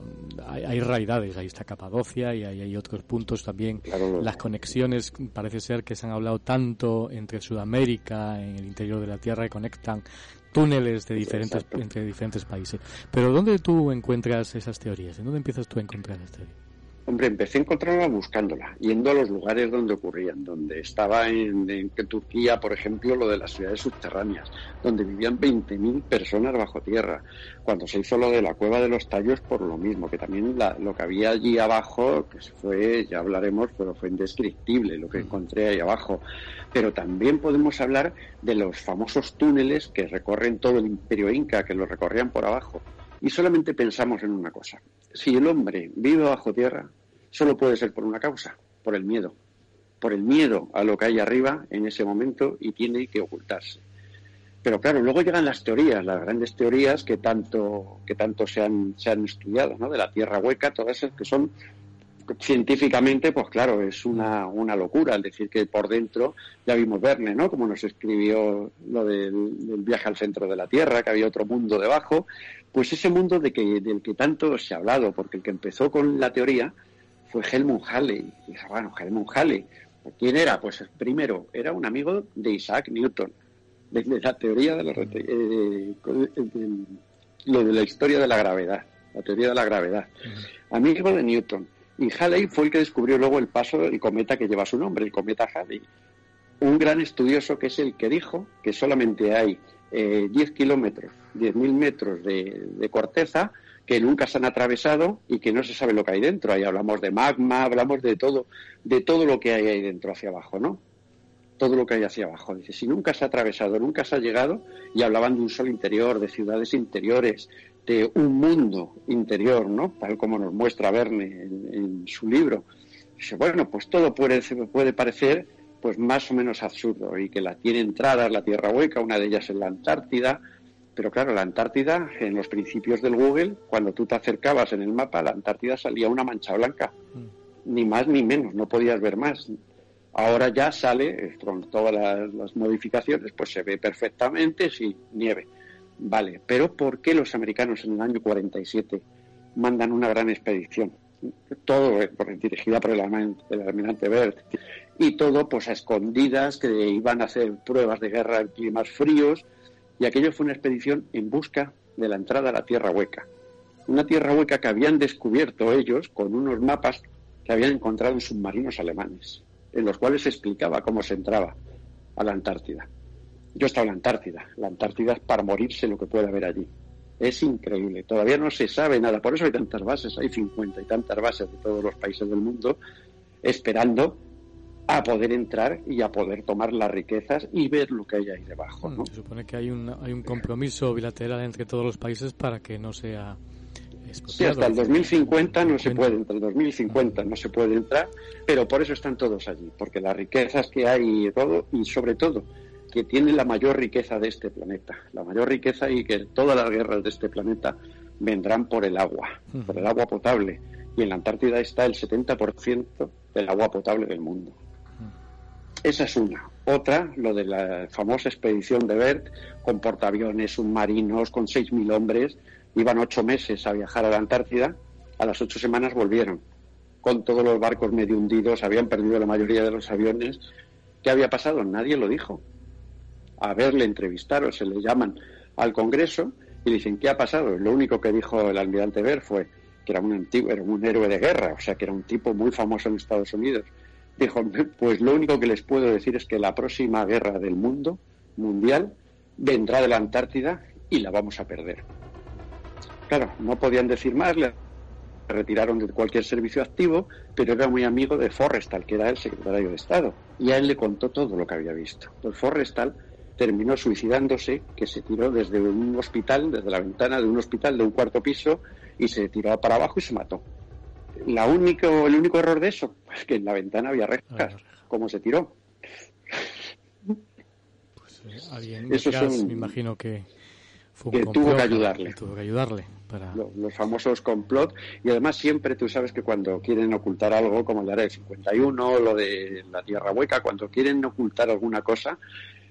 hay, realidades, ahí está Capadocia y hay, otros puntos también. Las conexiones parece ser que se han hablado tanto entre Sudamérica, en el interior de la Tierra, que conectan túneles de diferentes, entre diferentes países. Pero ¿dónde tú encuentras esas teorías? ¿En dónde empiezas tú a encontrar las teorías? Hombre, empecé a encontrarla buscándola, yendo a los lugares donde ocurrían, donde estaba en, Turquía, por ejemplo, lo de las ciudades subterráneas, donde vivían 20.000 personas bajo tierra. Cuando se hizo lo de la cueva de los tallos, por lo mismo, que también lo que había allí abajo, que fue, ya hablaremos, pero fue indescriptible lo que mm. encontré ahí abajo. Pero también podemos hablar de los famosos túneles que recorren todo el imperio inca, que lo recorrían por abajo. Y solamente pensamos en una cosa. Si el hombre vive bajo tierra, solo puede ser por una causa, por el miedo, por el miedo a lo que hay arriba en ese momento y tiene que ocultarse. Pero claro, luego llegan las teorías, las grandes teorías que tanto, que tanto se han, se han estudiado, ¿no? De la tierra hueca, todas esas que son científicamente, pues claro, es una, una locura el decir que por dentro, ya vimos Verne, ¿no? Como nos escribió lo del, del, viaje al centro de la Tierra, que había otro mundo debajo, pues ese mundo de que, del que tanto se ha hablado, porque el que empezó con la teoría fue Helmut Halley. Y bueno, Helmut Halley, ¿quién era? Pues primero, era un amigo de Isaac Newton, de, la teoría de, la, eh, lo de la historia de la gravedad, la teoría de la gravedad. Amigo de Newton. Y Halley fue el que descubrió luego el paso y cometa que lleva su nombre, el cometa Halley. Un gran estudioso que es el que dijo que solamente hay eh, 10 kilómetros, 10.000 metros de corteza que nunca se han atravesado y que no se sabe lo que hay dentro. Ahí hablamos de magma, hablamos de todo, de todo lo que hay ahí dentro hacia abajo, ¿no? Todo lo que hay hacia abajo. Dice, si nunca se ha atravesado, nunca se ha llegado, y hablaban de un sol interior, de ciudades interiores, de un mundo interior, ¿no? Tal como nos muestra Verne en, su libro. Dice, bueno, pues todo puede, puede parecer pues más o menos absurdo y que la tiene entradas la Tierra Hueca, una de ellas en la Antártida, pero claro, la Antártida, en los principios del Google, cuando tú te acercabas en el mapa, la Antártida salía una mancha blanca. Mm. Ni más ni menos, no podías ver más. Ahora ya sale, con todas las, modificaciones, pues se ve perfectamente, sí, nieve. Vale, pero ¿por qué los americanos en el año 47 mandan una gran expedición? Todo dirigida por el, el almirante Bert y todo pues a escondidas que iban a hacer pruebas de guerra en climas fríos y aquello fue una expedición en busca de la entrada a la Tierra Hueca. Una Tierra Hueca que habían descubierto ellos con unos mapas que habían encontrado en submarinos alemanes, en los cuales se explicaba cómo se entraba a la Antártida. Yo he estado en la Antártida. La Antártida es para morirse lo que puede haber allí. Es increíble. Todavía no se sabe nada. Por eso hay tantas bases. Hay 50 y tantas bases de todos los países del mundo esperando a poder entrar y a poder tomar las riquezas y ver lo que hay ahí debajo. ¿no? Se supone que hay un, hay un compromiso bilateral entre todos los países para que no sea Sí, hasta el 2050 no se puede, entre el 2050 no se puede entrar, pero por eso están todos allí, porque las riquezas que hay y todo, y sobre todo que tiene la mayor riqueza de este planeta, la mayor riqueza y que todas las guerras de este planeta vendrán por el agua, por el agua potable. Y en la Antártida está el 70% del agua potable del mundo. Esa es una. Otra, lo de la famosa expedición de Bert, con portaaviones, submarinos, con 6.000 hombres, iban ocho meses a viajar a la Antártida, a las ocho semanas volvieron, con todos los barcos medio hundidos, habían perdido la mayoría de los aviones. ¿Qué había pasado? Nadie lo dijo. A ver, le entrevistaron, se le llaman al Congreso y dicen, ¿qué ha pasado? Lo único que dijo el almirante Bert fue que era un antiguo, era un héroe de guerra, o sea, que era un tipo muy famoso en Estados Unidos Dijo, pues lo único que les puedo decir es que la próxima guerra del mundo, mundial, vendrá de la Antártida y la vamos a perder. Claro, no podían decir más, le retiraron de cualquier servicio activo, pero era muy amigo de Forrestal, que era el secretario de Estado, y a él le contó todo lo que había visto. Pues Forrestal terminó suicidándose, que se tiró desde un hospital, desde la ventana de un hospital de un cuarto piso, y se tiró para abajo y se mató la único, el único error de eso, pues que en la ventana había rejas, como se tiró. Pues eh, alguien me imagino que tuvo que ayudarle. tuvo que ayudarle para... Los, famosos complot. Y además siempre tú sabes que cuando quieren ocultar algo, como el de Área 51, lo de la Tierra Hueca, cuando quieren ocultar alguna cosa,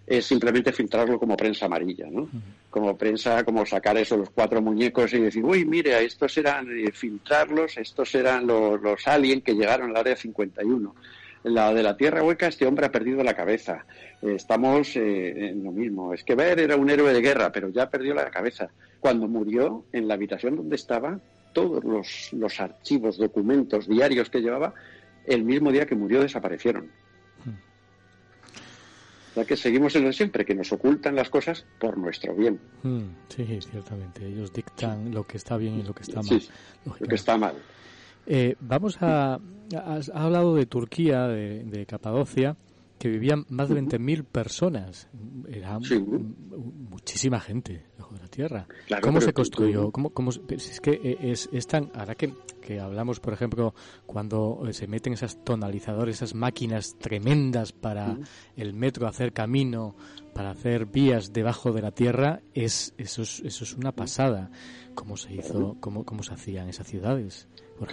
es simplemente filtrarlo como prensa amarilla, ¿no? Como prensa, como sacar eso, los cuatro muñecos y decir, uy, mire, estos eran, eh, filtrarlos, estos eran los, los aliens que llegaron al área 51. La de la Tierra Hueca, este hombre ha perdido la cabeza. estamos eh, en lo mismo. Es que Ver era un héroe de guerra, pero ya perdió la cabeza. Cuando murió, en la habitación donde estaba, todos los, los archivos, documentos, diarios que llevaba, el mismo día que murió desaparecieron que seguimos en lo siempre, que nos ocultan las cosas por nuestro bien. Hmm, sí, ciertamente. Ellos dictan lo que está bien y lo que está mal. lo que está mal. Eh, vamos a... Has hablado de Turquía, de, de Capadocia que vivían más de 20.000 personas. Era muchísima gente bajo la tierra. ¿Cómo se construyó? ¿Cómo, cómo, es que eh, es, es tan... Ahora que, que, hablamos, por ejemplo, cuando eh, se meten esas tonalizadores, esas máquinas tremendas para el metro hacer camino, para hacer vías debajo de la tierra, es eso es, eso es una pasada. ¿Cómo se hizo, cómo, cómo se hacían esas ciudades?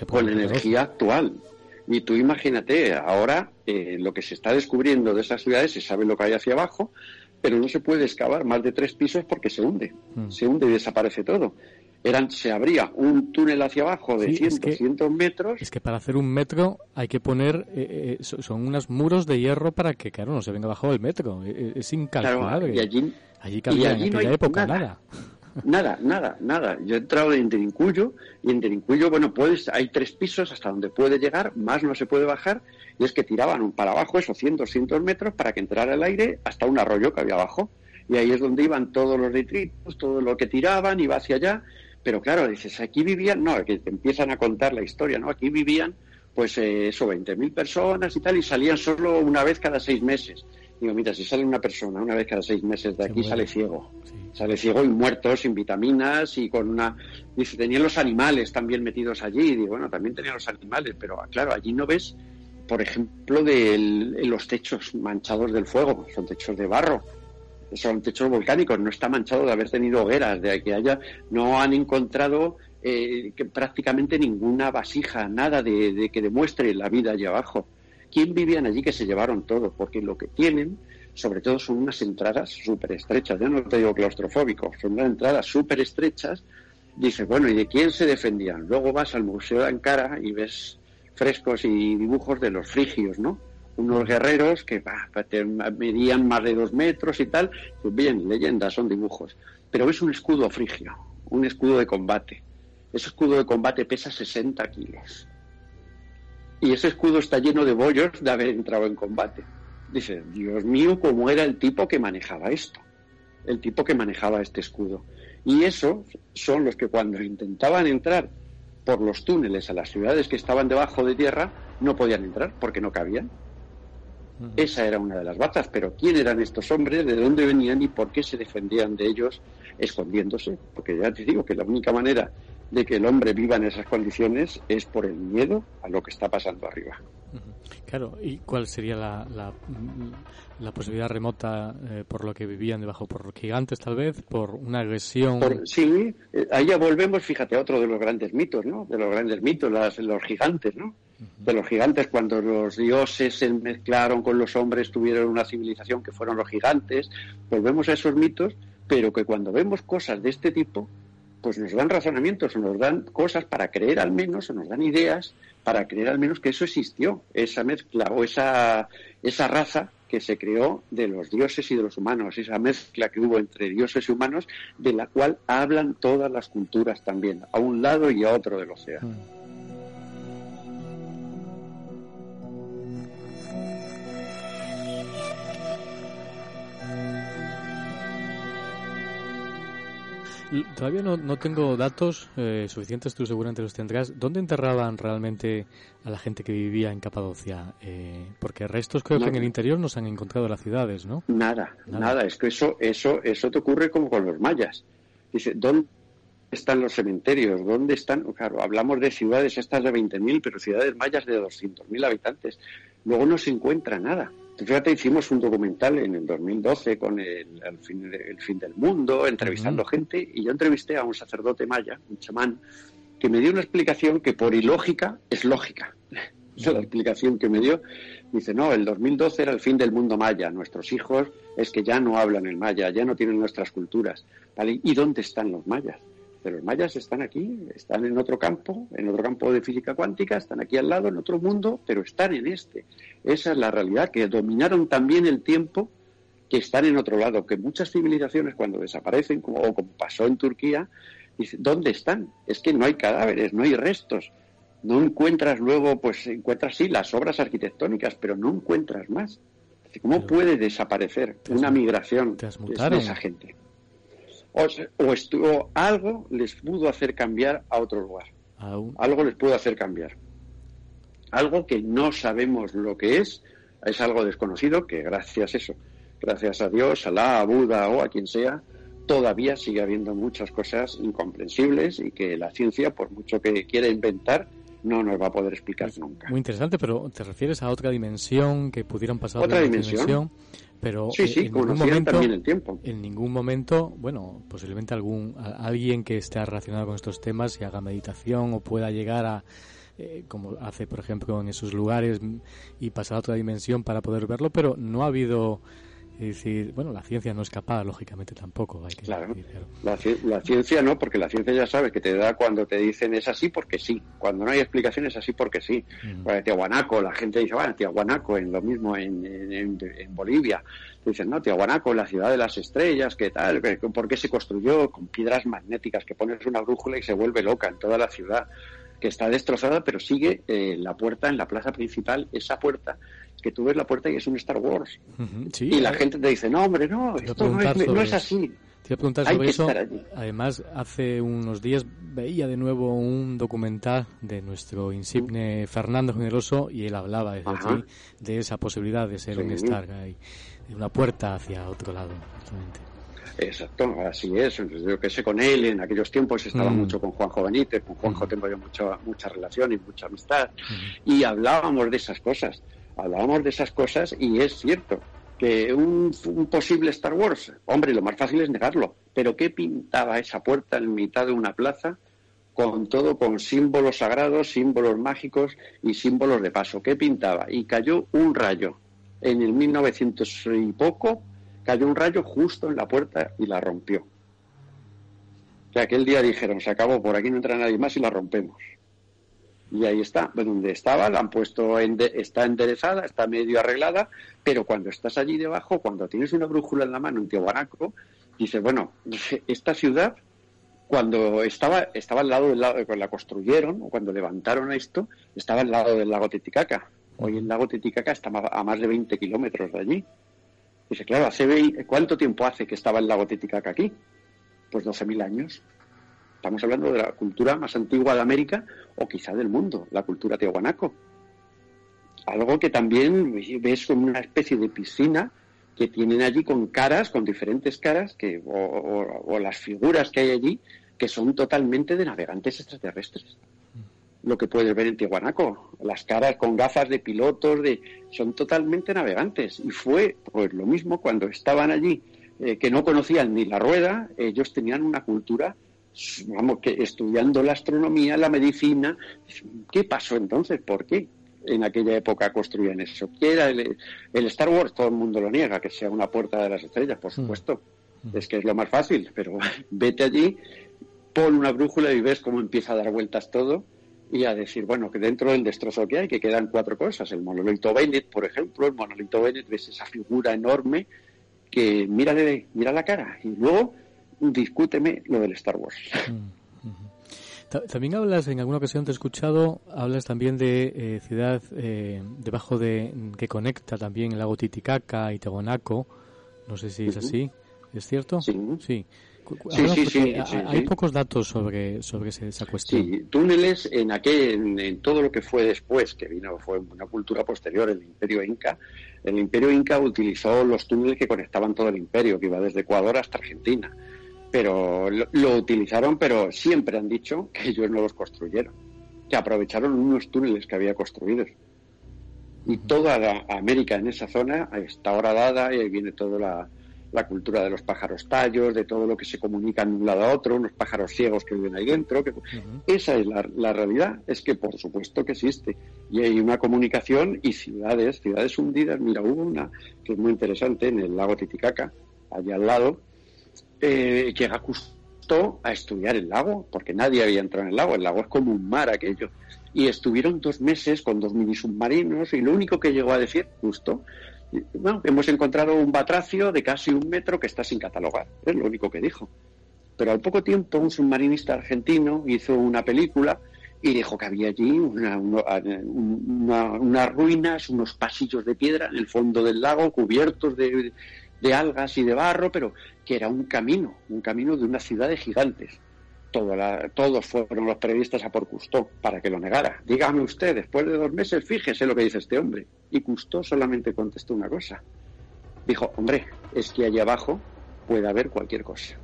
Con la energía actual. Y tú imagínate, ahora eh, lo que se está descubriendo de esas ciudades, se sabe lo que hay hacia abajo, pero no se puede excavar más de tres pisos porque se hunde, mm. se hunde y desaparece todo. Eran, se abría un túnel hacia abajo de sí, 100, metros. Es que para hacer un metro hay que poner, eh, eh, son unos muros de hierro para que, claro, no se venga abajo del metro. Es, incalculable. y allí, allí, cabía, en aquella época nada. Nada, nada, nada. Yo he entrado en Terincuyo y en Terincuyo, bueno, puedes, hay tres pisos hasta donde puede llegar, más no se puede bajar, y es que tiraban para abajo esos 100, 200 metros para que entrara el aire hasta un arroyo que había abajo. Y ahí es donde iban todos los detritos, todo lo que tiraban, iba hacia allá. Pero claro, dices, aquí vivían, no, que te empiezan a contar la historia, ¿no? Aquí vivían, pues eh, eso, 20.000 personas y tal, y salían solo una vez cada seis meses. Digo, mira, si sale una persona una vez cada seis meses de aquí, sale ciego. Sale ciego y muerto, sin vitaminas y con una... Dice, tenían los animales también metidos allí. Digo, bueno, también tenían los animales, pero claro, allí no ves, por ejemplo, de los techos manchados del fuego. Son techos de barro. Son techos volcánicos. No está manchado de haber tenido hogueras, de que haya... No han encontrado eh, que prácticamente ninguna vasija, nada de que demuestre la vida allí abajo. ¿Quién vivían allí que se llevaron todo? Porque lo que tienen, sobre todo, son unas entradas súper estrechas. Yo no te digo claustrofóbicos, son unas entradas súper estrechas. Dice, bueno, ¿y de quién se defendían? Luego vas al Museo de Ankara y ves frescos y dibujos de los frigios, ¿no? Unos guerreros que medían más de dos metros y tal. Pues bien, leyendas, son dibujos. Pero es un escudo frigio, un escudo de combate. Ese escudo de combate pesa 60 kilos y ese escudo está lleno de bollos de haber entrado en combate. Dice, Dios mío, cómo era el tipo que manejaba esto, el tipo que manejaba este escudo. Y esos son los que cuando intentaban entrar por los túneles a las ciudades que estaban debajo de tierra, no podían entrar porque no cabían. Esa era una de las bazas, pero ¿quién eran estos hombres? ¿De dónde venían y por qué se defendían de ellos escondiéndose? Porque ya te digo que la única manera de que el hombre viva en esas condiciones es por el miedo a lo que está pasando arriba. Claro, ¿y cuál sería la, la, posibilidad remota eh, por lo que vivían debajo? ¿Por gigantes tal vez? ¿Por una agresión? sí, eh, ahí ya volvemos, fíjate, a otro de los grandes mitos, ¿no? De los grandes mitos, las, los gigantes, ¿no? De los gigantes, cuando los dioses se mezclaron con los hombres, tuvieron una civilización que fueron los gigantes, volvemos a esos mitos, pero que cuando vemos cosas de este tipo, pues nos dan razonamientos o nos dan cosas para creer al menos, o nos dan ideas para creer al menos que eso existió, esa mezcla o esa, esa raza que se creó de los dioses y de los humanos, esa mezcla que hubo entre dioses y humanos, de la cual hablan todas las culturas también, a un lado y a otro del océano. Mm. Todavía no, no tengo datos eh, suficientes, tú seguramente los tendrás. ¿Dónde enterraban realmente a la gente que vivía en Capadocia? Eh, porque restos creo que en el interior no se han encontrado en las ciudades, ¿no? Nada, nada, Es que eso, eso, eso te ocurre como con los mayas. Dice, ¿dónde están los cementerios? ¿Dónde están? Claro, hablamos de ciudades estas de 20.000, pero ciudades mayas de 200.000 habitantes. Luego no se encuentra nada. Fíjate, hicimos un documental en el 2012 con el, fin, del mundo, entrevistando gente, y yo entrevisté a un sacerdote maya, un chamán, que me dio una explicación que por ilógica es lógica. la explicación que me dio, dice, no, el 2012 era el fin del mundo maya, nuestros hijos es que ya no hablan el maya, ya no tienen nuestras culturas. ¿vale? ¿Y dónde están los mayas? Los mayas están aquí, están en otro campo, en otro campo de física cuántica, están aquí al lado, en otro mundo, pero están en este. Esa es la realidad, que dominaron también el tiempo, que están en otro lado, que muchas civilizaciones cuando desaparecen, como, o como pasó en Turquía, dicen, ¿dónde están? Es que no hay cadáveres, no hay restos. No encuentras luego, pues encuentras sí las obras arquitectónicas, pero no encuentras más. ¿Cómo puede desaparecer una migración de esa gente? O, estuvo, algo les pudo hacer cambiar a otro lugar. Algo les pudo hacer cambiar. Algo que no sabemos lo que es, es algo desconocido que gracias a eso, gracias a Dios, a la Buda o a quien sea, todavía sigue habiendo muchas cosas incomprensibles y que la ciencia, por mucho que quiera inventar, no nos va a poder explicar nunca. Muy interesante, pero ¿te refieres a otra dimensión que pudieran pasar otra dimensión? Pero sí, sí, en ningún momento el tiempo. en ningún momento bueno posiblemente algún alguien que esté relacionado con estos temas y haga meditación o pueda llegar a eh, como hace por ejemplo en esos lugares y pasar a otra dimensión para poder verlo pero no ha habido es decir, bueno, la ciencia no es capaz, lógicamente tampoco. Hay que claro, la, ciencia no, porque la ciencia ya sabe que te da cuando te dicen es así porque sí. Cuando no hay explicación es así porque sí. Mm. Tiahuanaco, la gente dice, bueno, Tiahuanaco, en lo mismo en, en, Bolivia. Dicen, no, Tiahuanaco, la ciudad de las estrellas, ¿qué tal? ¿Por qué se construyó con piedras magnéticas que pones una brújula y se vuelve loca en toda la ciudad? que está destrozada, pero sigue eh, la puerta en la plaza principal, esa puerta que tú ves la puerta y es un Star Wars. y la gente te dice, no, hombre, no, esto no es, así. Te iba a preguntar sobre eso. Además, hace unos días veía de nuevo un documental de nuestro insigne Fernando Generoso y él hablaba de esa posibilidad de ser un Star, de una puerta hacia otro lado. Exacto, así es. Yo que sé, con él en aquellos tiempos estaba mm. mucho con Juanjo Benítez, con Juanjo mm. tengo yo mucha, mucha relación y mucha amistad, mm. y hablábamos de esas cosas hablábamos de esas cosas y es cierto que un, posible Star Wars, hombre, lo más fácil es negarlo, pero ¿qué pintaba esa puerta en mitad de una plaza con todo, con símbolos sagrados, símbolos mágicos y símbolos de paso? ¿Qué pintaba? Y cayó un rayo. En el 1900 y poco cayó un rayo justo en la puerta y la rompió. Que aquel día dijeron, se acabó, por aquí no entra nadie más y la rompemos. Y ahí está, donde estaba, la han puesto, está enderezada, está medio arreglada, pero cuando estás allí debajo, cuando tienes una brújula en la mano en Tiahuanaco, dices, bueno, esta ciudad, cuando estaba, estaba al lado del lago, cuando la construyeron, o cuando levantaron esto, estaba al lado del lago Titicaca. Hoy el lago Titicaca está a más de 20 kilómetros de allí. Dice, claro, hace ¿cuánto tiempo hace que estaba el lago Titicaca aquí? Pues 12.000 años. Estamos hablando de la cultura más antigua de América o quizá del mundo, la cultura tiahuanaco. Algo que también ves como una especie de piscina que tienen allí con caras, con diferentes caras, que, o, las figuras que hay allí, que son totalmente de navegantes extraterrestres. lo que puedes ver en Tijuanaco. Las caras con gafas de pilotos, de, son totalmente navegantes. Y fue pues lo mismo cuando estaban allí, eh, que no conocían ni la rueda, ellos tenían una cultura, vamos, que estudiando la astronomía, la medicina. ¿Qué pasó entonces? ¿Por qué? en aquella época construían eso. ¿Qué era el, Star Wars? Todo el mundo lo niega, que sea una puerta de las estrellas, por mm. supuesto. Mm. Es que es lo más fácil, pero vete allí, pon una brújula y ves cómo empieza a dar vueltas todo y a decir, bueno, que dentro del destrozo que hay, que quedan cuatro cosas. El monolito Bennett, por ejemplo, el monolito Bennett, ves esa figura enorme que mírale, mira la cara y luego discúteme lo del Star Wars. Mm, también hablas, en alguna ocasión te he escuchado, hablas también de eh, ciudad eh, debajo de, que conecta también el lago Titicaca y Tegonaco. No sé si es así. ¿Es cierto? Sí. Sí. Sí, sí, hay pocos datos sobre, sobre esa cuestión. Sí, túneles en, aquel, en, todo lo que fue después, que vino, fue una cultura posterior, el imperio inca. El imperio inca utilizó los túneles que conectaban todo el imperio, que iba desde Ecuador hasta Argentina. Pero lo, utilizaron, pero siempre han dicho que ellos no los construyeron, que aprovecharon unos túneles que había construidos. Y toda la América en esa zona está ahora dada y ahí viene toda la, la cultura de los pájaros tallos, de todo lo que se comunica de un lado a otro, unos pájaros ciegos que viven ahí dentro. Que... Esa es la, realidad, es que por supuesto que existe. Y hay una comunicación y ciudades, ciudades hundidas. Mira, hubo una que es muy interesante en el lago Titicaca, allá al lado, eh, que acustó a estudiar el lago, porque nadie había entrado en el lago. El lago es como un mar aquello. Y estuvieron dos meses con dos mini submarinos y lo único que llegó a decir, justo, hemos encontrado un batracio de casi un metro que está sin catalogar. Es lo único que dijo. Pero al poco tiempo un submarinista argentino hizo una película y dijo que había allí unas ruinas, unos pasillos de piedra en el fondo del lago cubiertos de algas y de barro, pero que era un camino, un camino de una ciudad de gigantes todos fueron los periodistas a por Custó para que lo negara. Dígame usted, después de dos meses, fíjese lo que dice este hombre. Y Custó solamente contestó una cosa. Dijo, hombre, es que allá abajo puede haber cualquier cosa.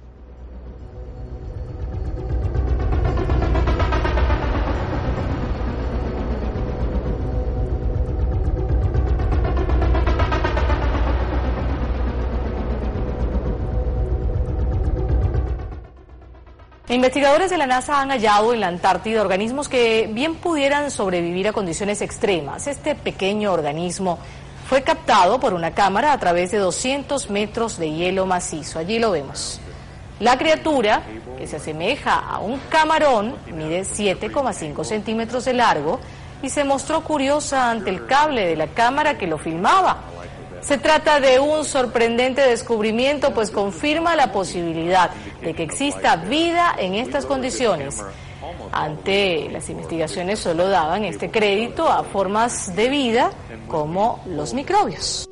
Investigadores de la NASA han hallado en la Antártida organismos que bien pudieran sobrevivir a condiciones extremas. Este pequeño organismo fue captado por una cámara a través de 200 metros de hielo macizo. Allí lo vemos. La criatura, que se asemeja a un camarón, mide 7,5 centímetros de largo y se mostró curiosa ante el cable de la cámara que lo filmaba. Se trata de un sorprendente descubrimiento, pues confirma la posibilidad de que exista vida en estas condiciones. Ante las investigaciones solo daban este crédito a formas de vida como los microbios.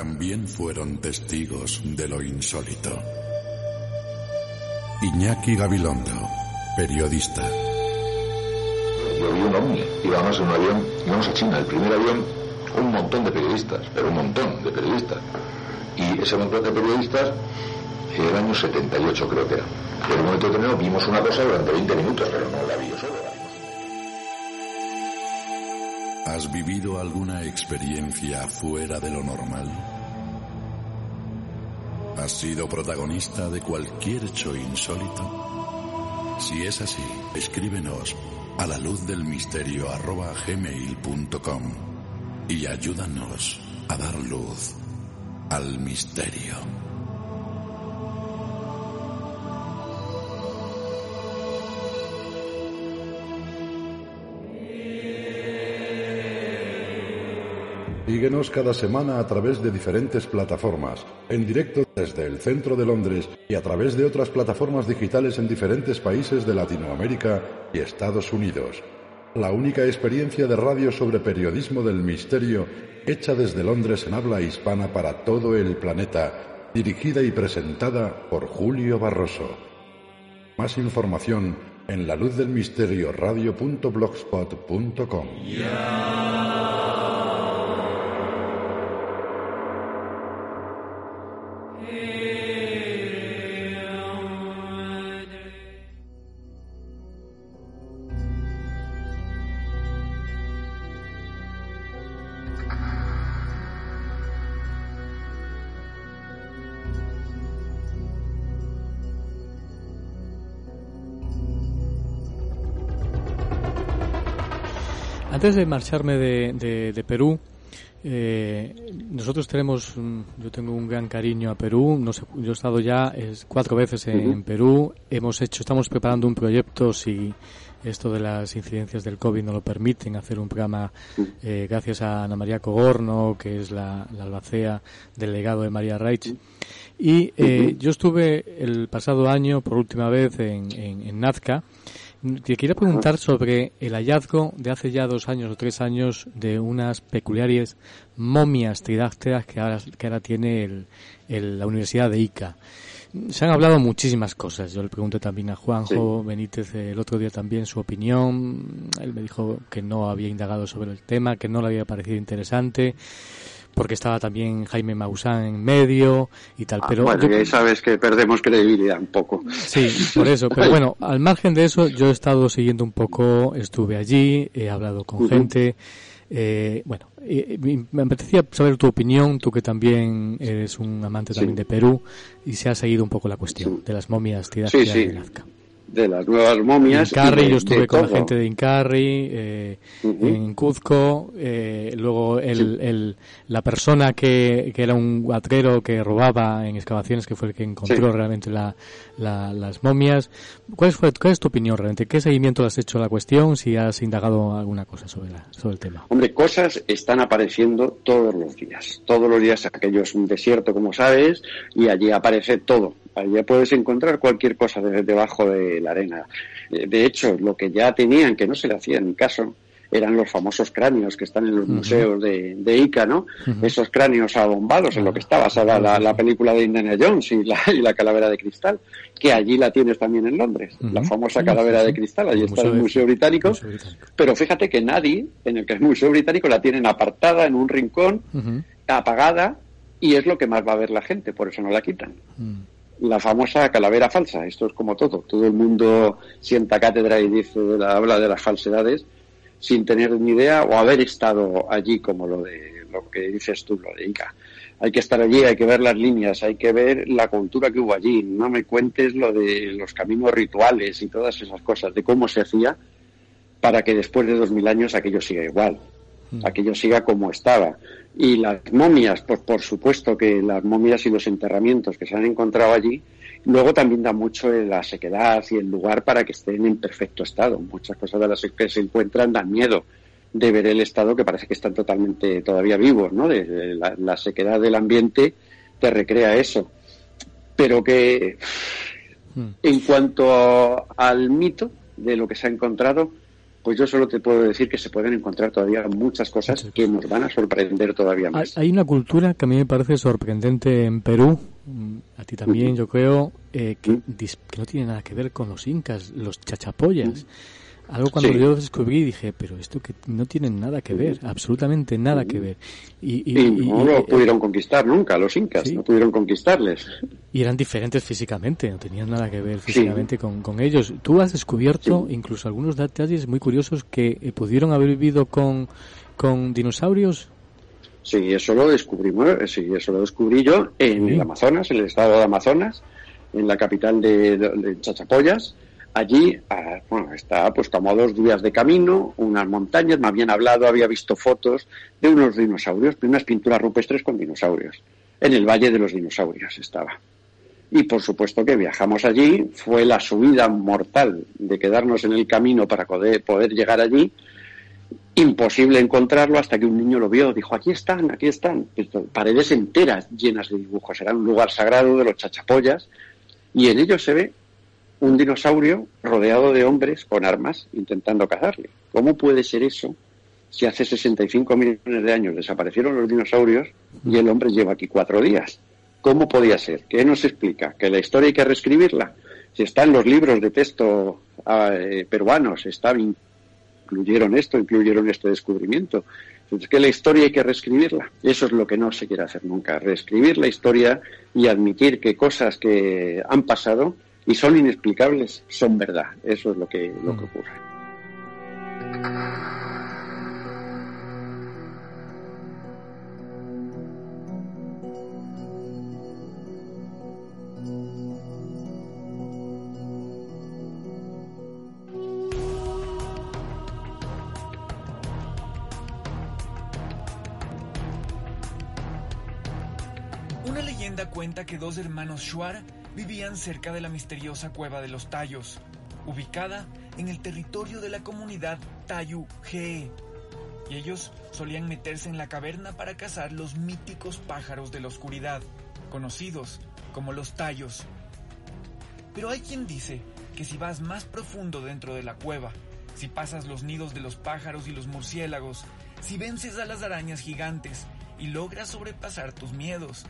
También fueron testigos de lo insólito. Iñaki Gabilondo, periodista. Yo vi un ovni, íbamos en un avión, íbamos a China, el primer avión, un montón de periodistas, pero un montón de periodistas. Y ese montón de periodistas, en el año 78 creo que era. En un momento determinado vimos una cosa durante 20 minutos, pero no la vi yo solo. ¿Has vivido alguna experiencia fuera de lo normal? ¿Has sido protagonista de cualquier hecho insólito? Si es así, escríbenos a la luz del misterio gmail.com y ayúdanos a dar luz al misterio. Síguenos cada semana a través de diferentes plataformas, en directo desde el centro de Londres y a través de otras plataformas digitales en diferentes países de Latinoamérica y Estados Unidos. la única experiencia de radio sobre periodismo del misterio hecha desde Londres en habla hispana para todo el planeta, dirigida y presentada por Julio Barroso. Más información en la luz del misterio radio.blogspot.com. Antes de marcharme de, de, Perú, eh, nosotros tenemos, yo tengo un gran cariño a Perú. No sé, yo he estado ya cuatro veces en, Perú. Hemos hecho, estamos preparando un proyecto si esto de las incidencias del COVID no lo permiten hacer un programa eh, gracias a Ana María Cogorno, que es la, la albacea del legado de María Reich. Y eh, yo estuve el pasado año por última vez en, en, en Nazca te quería preguntar sobre el hallazgo de hace ya dos años o tres años de unas peculiares momias que ahora, que ahora tiene el, la Universidad de Ica. Se han hablado muchísimas cosas. Yo le pregunté también a Juanjo Benítez el otro día también su opinión. Él me dijo que no había indagado sobre el tema, que no le había parecido interesante porque estaba también Jaime Maussan en medio y tal. Ah, pero bueno, sabes que perdemos credibilidad un poco. Sí, por eso. Pero bueno, al margen de eso, yo he estado siguiendo un poco, estuve allí, he hablado con gente. Eh, bueno, me apetecía saber tu opinión, tú que también eres un amante también de Perú y se ha seguido un poco la cuestión de las momias tiradas de Nazca de las nuevas momias. Incarri, yo estuve con la gente de Incarri, eh, en Cuzco, eh, luego el, el, la persona que, que, era un guatrero que robaba en excavaciones, que fue el que encontró realmente la, las momias. ¿Cuál, fue, ¿Cuál es tu opinión realmente? ¿Qué seguimiento has hecho a la cuestión? Si has indagado alguna cosa sobre, la, sobre el tema. Hombre, cosas están apareciendo todos los días. Todos los días aquello es un desierto, como sabes, y allí aparece todo Allí puedes encontrar cualquier cosa debajo de la arena. De hecho, lo que ya tenían, que no se le hacía en caso, eran los famosos cráneos que están en los museos de, Ica, ¿no? Esos cráneos abombados en lo que está basada la, película de Indiana Jones y la, calavera de cristal, que allí la tienes también en Londres, la famosa calavera de cristal, allí está el Museo británico, pero fíjate que nadie en el que el Museo Británico la tienen apartada en un rincón, apagada, y es lo que más va a ver la gente, por eso no la quitan la famosa calavera falsa. Esto es como todo. Todo el mundo sienta cátedra y dice habla de las falsedades sin tener ni idea o haber estado allí como lo de lo que dices tú, lo de Ica. Hay que estar allí, hay que ver las líneas, hay que ver la cultura que hubo allí. No me cuentes lo de los caminos rituales y todas esas cosas, de cómo se hacía para que después de dos mil años aquello siga igual. Aquello siga como estaba. Y las momias, pues por supuesto que las momias y los enterramientos que se han encontrado allí, luego también da mucho la sequedad y el lugar para que estén en perfecto estado. Muchas cosas de las que se encuentran dan miedo de ver el estado que parece que están totalmente todavía vivos, ¿no? De, la, sequedad del ambiente te recrea eso. Pero que hmm. en cuanto al mito de lo que se ha encontrado, pues yo solo te puedo decir que se pueden encontrar todavía muchas cosas que nos van a sorprender todavía más. Hay una cultura que a mí me parece sorprendente en Perú, a ti también yo creo, eh, que, que, no tiene nada que ver con los incas, los chachapollas. Algo cuando yo lo descubrí dije, pero esto que no tiene nada que ver, absolutamente nada que ver. Y, no lo pudieron conquistar nunca, los incas, no pudieron conquistarles. Y eran diferentes físicamente, no tenían nada que ver físicamente con, con, ellos. Tú has descubierto incluso algunos detalles muy curiosos que eh, pudieron haber vivido con, con dinosaurios. Sí, eso lo descubrimos, eh, sí, eso lo descubrí yo en el Amazonas, en el estado de Amazonas, en la capital de, de Chachapoyas Allí, ah, bueno, está pues como a dos días de camino, unas montañas, me habían hablado, había visto fotos de unos dinosaurios, de unas pinturas rupestres con dinosaurios. En el Valle de los Dinosaurios estaba. Y por supuesto que viajamos allí, fue la subida mortal de quedarnos en el camino para poder, llegar allí. Imposible encontrarlo hasta que un niño lo vio, dijo, aquí están, aquí están. Paredes enteras llenas de dibujos, era un lugar sagrado de los chachapollas y en ellos se ve un dinosaurio rodeado de hombres con armas intentando cazarle. ¿Cómo puede ser eso si hace 65 millones de años desaparecieron los dinosaurios y el hombre lleva aquí cuatro días? ¿Cómo podía ser? ¿Qué nos explica? ¿Que la historia hay que reescribirla? Si está en los libros de texto ah, eh, peruanos, está, incluyeron esto, incluyeron este descubrimiento. Entonces, que la historia hay que reescribirla. Eso es lo que no se quiere hacer nunca, reescribir la historia y admitir que cosas que han pasado y son inexplicables son verdad. Eso es lo que, lo que ocurre. cuenta que dos hermanos Shuar vivían cerca de la misteriosa cueva de los Tallos, ubicada en el territorio de la comunidad Tayu Ge. Y ellos solían meterse en la caverna para cazar los míticos pájaros de la oscuridad, conocidos como los Tallos. Pero hay quien dice que si vas más profundo dentro de la cueva, si pasas los nidos de los pájaros y los murciélagos, si vences a las arañas gigantes y logras sobrepasar tus miedos,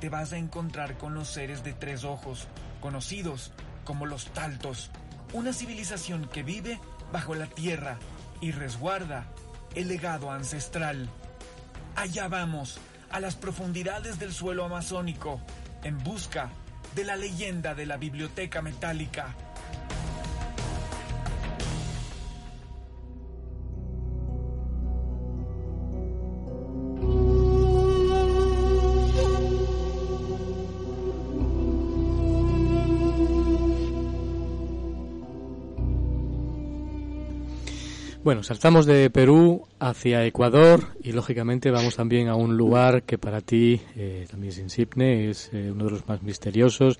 te vas a encontrar con los seres de tres ojos, conocidos como los Taltos, una civilización que vive bajo la tierra y resguarda el legado ancestral. Allá vamos, a las profundidades del suelo amazónico, en busca de la leyenda de la biblioteca metálica Bueno, saltamos de Perú hacia Ecuador y lógicamente vamos también a un lugar que para ti eh, también es insigne, es eh, uno de los más misteriosos.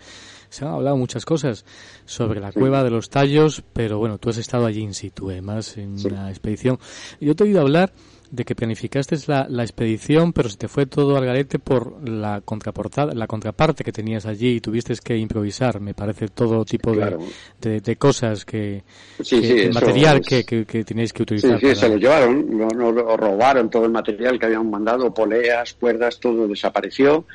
Se han hablado muchas cosas sobre la cueva de los tallos, pero bueno, tú has estado allí in situ, además en una expedición. Yo te he oído hablar de que planificaste la, la, expedición, pero se te fue todo al garete por la contraportada, la contraparte que tenías allí y tuviste que improvisar, me parece, todo tipo de, de, cosas que, material que, que, tenéis que utilizar. Sí, sí, se lo llevaron, no, robaron todo el material que habían mandado, poleas, cuerdas, todo desapareció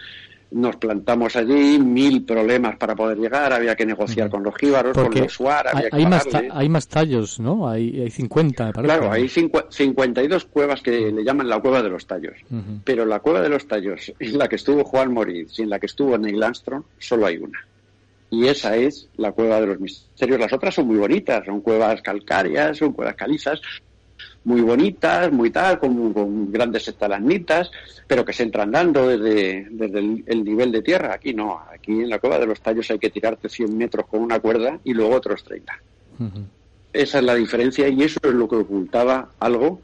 nos plantamos allí, mil problemas para poder llegar, había que negociar con los jíbaros, con los suar, había hay, más hay más tallos, ¿no? Hay, hay 50, me parece. Claro, hay 52 cuevas que le llaman la cueva de los tallos, pero la cueva de los tallos, en la que estuvo Juan Moritz y en la que estuvo Neil Armstrong, solo hay una. Y esa es la cueva de los misterios. Las otras son muy bonitas, son cuevas calcáreas, son cuevas calizas, muy bonitas, muy tal, con, grandes estalagmitas, pero que se entran dando desde, desde el, nivel de tierra. Aquí no, aquí en la cueva de los tallos hay que tirarte 100 metros con una cuerda y luego otros 30. Esa es la diferencia y eso es lo que ocultaba algo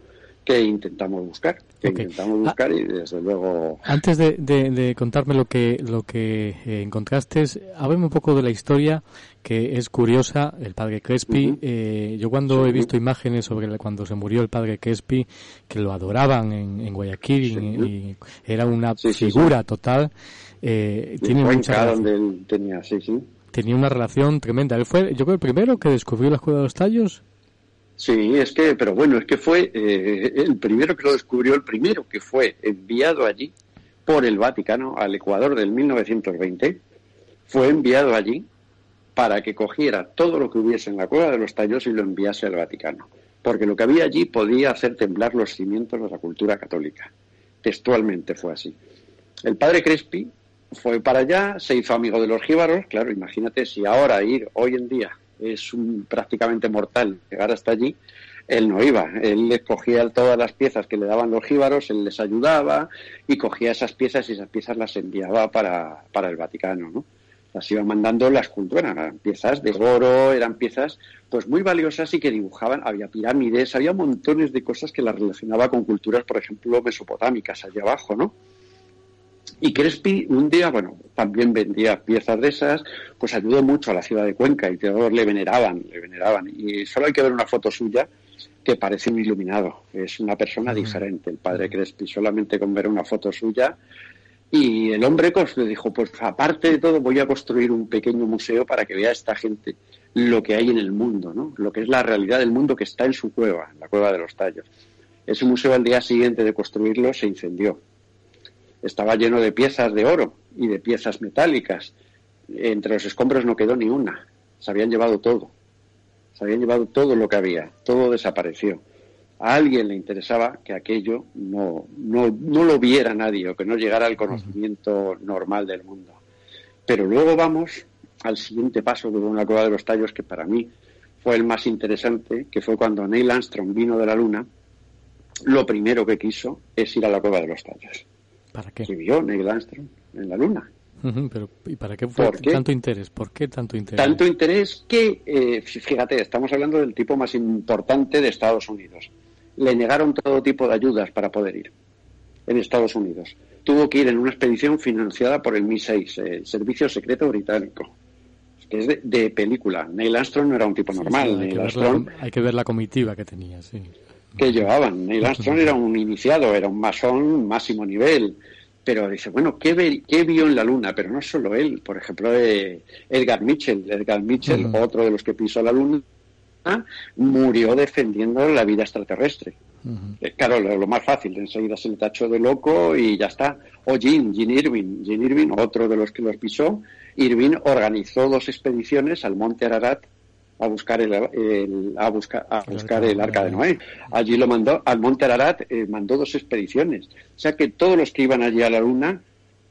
que intentamos buscar, que intentamos ah, buscar y desde luego. Antes de, contarme lo que lo que eh, encontraste, háblame un poco de la historia que es curiosa. El padre Crespi, eh, yo cuando he visto imágenes sobre cuando se murió el padre Crespi, que lo adoraban en, Guayaquil y, era una figura total. Eh, tiene mucha donde tenía, tenía una relación tremenda. Él fue, yo creo, el primero que descubrió la escuela de los tallos. Sí, es que, pero bueno, es que fue eh, el primero que lo descubrió, el primero que fue enviado allí por el Vaticano al Ecuador del 1920, fue enviado allí para que cogiera todo lo que hubiese en la cueva de los tallos y lo enviase al Vaticano, porque lo que había allí podía hacer temblar los cimientos de la cultura católica. Textualmente fue así. El padre Crespi fue para allá, se hizo amigo de los jíbaros, claro, imagínate si ahora ir hoy en día es un, prácticamente mortal llegar hasta allí, él no iba. Él cogía todas las piezas que le daban los jíbaros, él les ayudaba y cogía esas piezas y esas piezas las enviaba para, para el Vaticano, ¿no? Las iba mandando las culturas, eran piezas de oro, eran piezas pues muy valiosas y que dibujaban, había pirámides, había montones de cosas que las relacionaba con culturas, por ejemplo, mesopotámicas allá abajo, ¿no? Y Crespi un día, bueno, también vendía piezas de esas, pues ayudó mucho a la ciudad de Cuenca y todos le veneraban, le veneraban. Y solo hay que ver una foto suya que parece un iluminado, es una persona diferente, el padre Crespi. Solamente con ver una foto suya Y el hombre le dijo, pues aparte de todo voy a construir un pequeño museo para que vea esta gente lo que hay en el mundo, ¿no? lo que es la realidad del mundo que está en su cueva, la cueva de los tallos. Ese museo al día siguiente de construirlo se incendió. Estaba lleno de piezas de oro y de piezas metálicas. Entre los escombros no quedó ni una. Se habían llevado todo. Se habían llevado todo lo que había. Todo desapareció. A alguien le interesaba que aquello no, no, no lo viera nadie o que no llegara al conocimiento normal del mundo. Pero luego vamos al siguiente paso de una cueva de los tallos que para mí fue el más interesante, que fue cuando Neil Armstrong vino de la Luna, lo primero que quiso es ir a la cueva de los tallos. ¿Para qué? Y vio Neil Armstrong en la Luna. pero, ¿Y para qué fue tanto interés? ¿Por qué tanto interés? Tanto interés que, eh, fíjate, estamos hablando del tipo más importante de Estados Unidos. Le negaron todo tipo de ayudas para poder ir en Estados Unidos. Tuvo que ir en una expedición financiada por el MI6, el Servicio Secreto Británico que es de, película. Neil Armstrong no era un tipo normal. hay, que Armstrong, hay, que ver la comitiva que tenía, sí. Que llevaban. Neil Armstrong era un iniciado, era un masón máximo nivel. Pero dice, bueno, ¿qué, vio en la Luna? Pero no solo él, por ejemplo, eh, Edgar Mitchell. Edgar Mitchell, otro de los que pisó la Luna, murió defendiendo la vida extraterrestre. Eh, claro, lo, más fácil, enseguida se le tachó de loco y ya está. O Gene, Gene Irving, Gene Irving, otro de los que los pisó, Irving organizó dos expediciones al Monte Ararat a buscar el, a buscar a buscar el arca de Noé. Allí lo mandó al Monte Ararat, eh, mandó dos expediciones. O sea que todos los que iban allí a la Luna,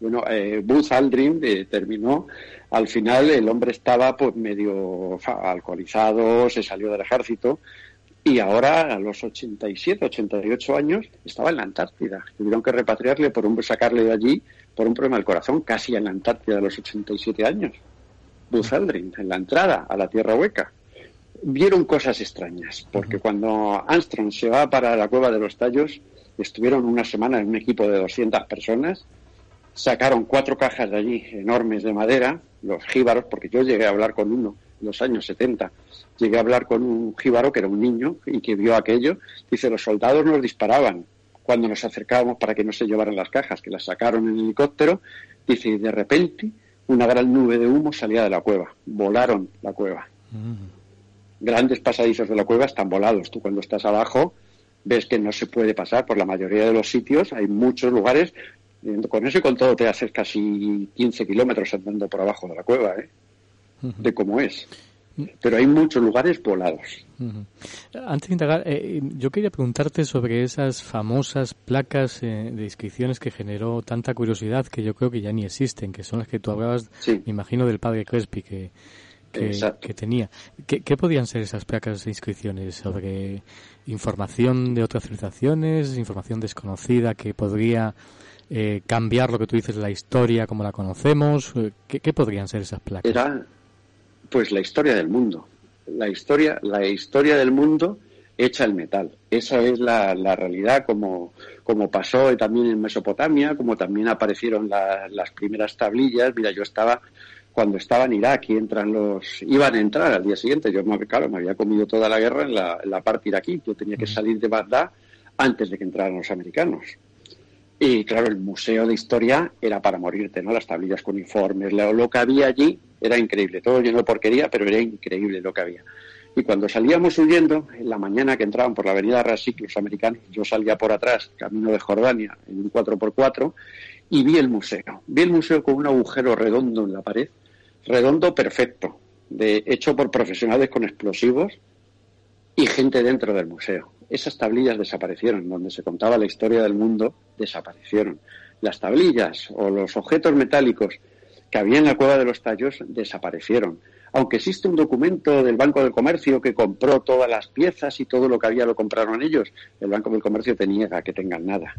bueno, eh, Buzz Aldrin eh, terminó. Al final el hombre estaba pues medio alcoholizado, se salió del ejército y ahora a los 87, 88 años estaba en la Antártida. Tuvieron que repatriarle por un sacarle de allí por un problema del corazón, casi en la Antártida a los 87 años. Buzz Aldrin, en la entrada a la Tierra Hueca. Vieron cosas extrañas, porque cuando Armstrong se va para la cueva de los tallos, estuvieron una semana en un equipo de 200 personas, sacaron cuatro cajas de allí enormes de madera, los jíbaros, porque yo llegué a hablar con uno en los años 70, llegué a hablar con un jíbaro que era un niño y que vio aquello, dice, los soldados nos disparaban, cuando nos acercábamos para que no se llevaran las cajas, que las sacaron en helicóptero, dice, y de repente una gran nube de humo salía de la cueva, volaron la cueva. Mm. Grandes pasadizos de la cueva están volados. Tú cuando estás abajo ves que no se puede pasar por la mayoría de los sitios, hay muchos lugares, con eso y con todo te haces casi 15 kilómetros andando por abajo de la cueva, ¿eh? de cómo es. Pero hay muchos lugares volados. Antes de indagar, eh, yo quería preguntarte sobre esas famosas placas eh, de inscripciones que generó tanta curiosidad que yo creo que ya ni existen, que son las que tú hablabas, me imagino, del padre Crespi que, que, tenía. ¿Qué, ¿Qué, podían ser esas placas de inscripciones sobre información de otras civilizaciones, información desconocida que podría eh, cambiar lo que tú dices, la historia como la conocemos? ¿Qué, qué podrían ser esas placas? Era pues la historia del mundo. La historia, la historia del mundo hecha el metal. Esa es la, realidad como, como pasó también en Mesopotamia, como también aparecieron las primeras tablillas. Mira, yo estaba cuando estaba en Irak y entran los iban a entrar al día siguiente. Yo claro, me había comido toda la guerra en la, en la parte iraquí. Yo tenía que salir de Bagdad antes de que entraran los americanos. Y claro, el museo de historia era para morirte, ¿no? Las tablillas con informes, lo, que había allí era increíble, todo lleno de porquería, pero era increíble lo que había. Y cuando salíamos huyendo, en la mañana que entraban por la avenida Rasik los americanos, yo salía por atrás, camino de Jordania, en un 4x4, y vi el museo. Vi el museo con un agujero redondo en la pared, redondo perfecto, de, hecho por profesionales con explosivos y gente dentro del museo esas tablillas desaparecieron, donde se contaba la historia del mundo, desaparecieron. Las tablillas o los objetos metálicos que había en la cueva de los tallos desaparecieron. Aunque existe un documento del Banco del Comercio que compró todas las piezas y todo lo que había lo compraron ellos, el Banco del Comercio te niega que tengan nada.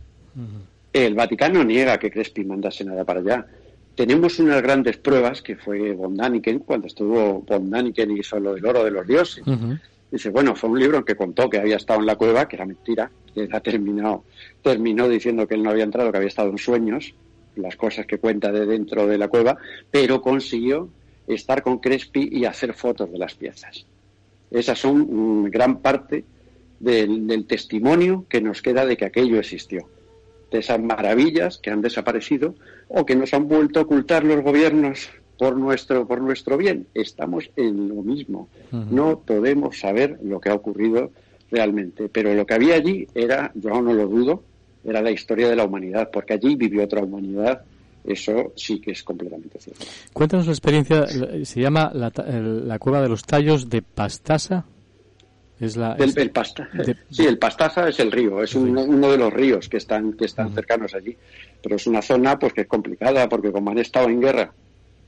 El Vaticano niega que Crespi mandase nada para allá. Tenemos unas grandes pruebas que fue von Daniken, cuando estuvo von Daniken y hizo lo del oro de los dioses. Dice, bueno, fue un libro en que contó que había estado en la cueva, que era mentira, que ha terminado, terminó diciendo que él no había entrado, que había estado en sueños, las cosas que cuenta de dentro de la cueva, pero consiguió estar con Crespi y hacer fotos de las piezas. Esas son gran parte del, testimonio que nos queda de que aquello existió. de esas maravillas que han desaparecido o que nos han vuelto a ocultar los gobiernos por nuestro, por nuestro bien. Estamos en lo mismo. No podemos saber lo que ha ocurrido realmente. Pero lo que había allí era, yo no lo dudo, era la historia de la humanidad, porque allí vivió otra humanidad. Eso sí que es completamente cierto. Cuéntanos la experiencia, se llama la, Cueva de los Tallos de Pastasa. Es la, el, pasta. Sí, el Pastaza es el río, es uno de los ríos que están, que están cercanos allí. Pero es una zona pues que es complicada, porque como han estado en guerra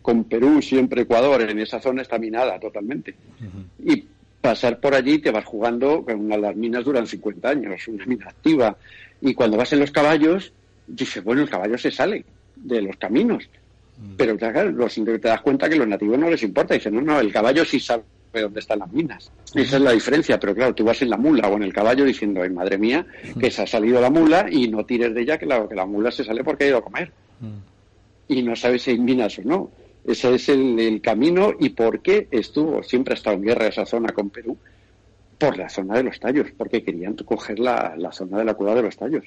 con Perú, siempre Ecuador, en esa zona está minada totalmente. Y pasar por allí te vas jugando, una, las minas duran 50 años, una mina activa. Y cuando vas en los caballos, dices, bueno, el caballo se sale de los caminos. Pero claro, los, te das cuenta que los nativos no les importa. Dicen, no, no, el caballo sí sabe dónde están las minas. Esa es la diferencia. Pero claro, tú vas en la mula o en el caballo diciendo, ay, madre mía, que se ha salido la mula y no tires de ella que la, que la mula se sale porque ha ido a comer. Y no sabes si hay minas o no. Ese es el, camino y por qué estuvo, siempre ha estado en guerra esa zona con Perú, por la zona de los tallos, porque querían coger la, zona de la cueva de los tallos.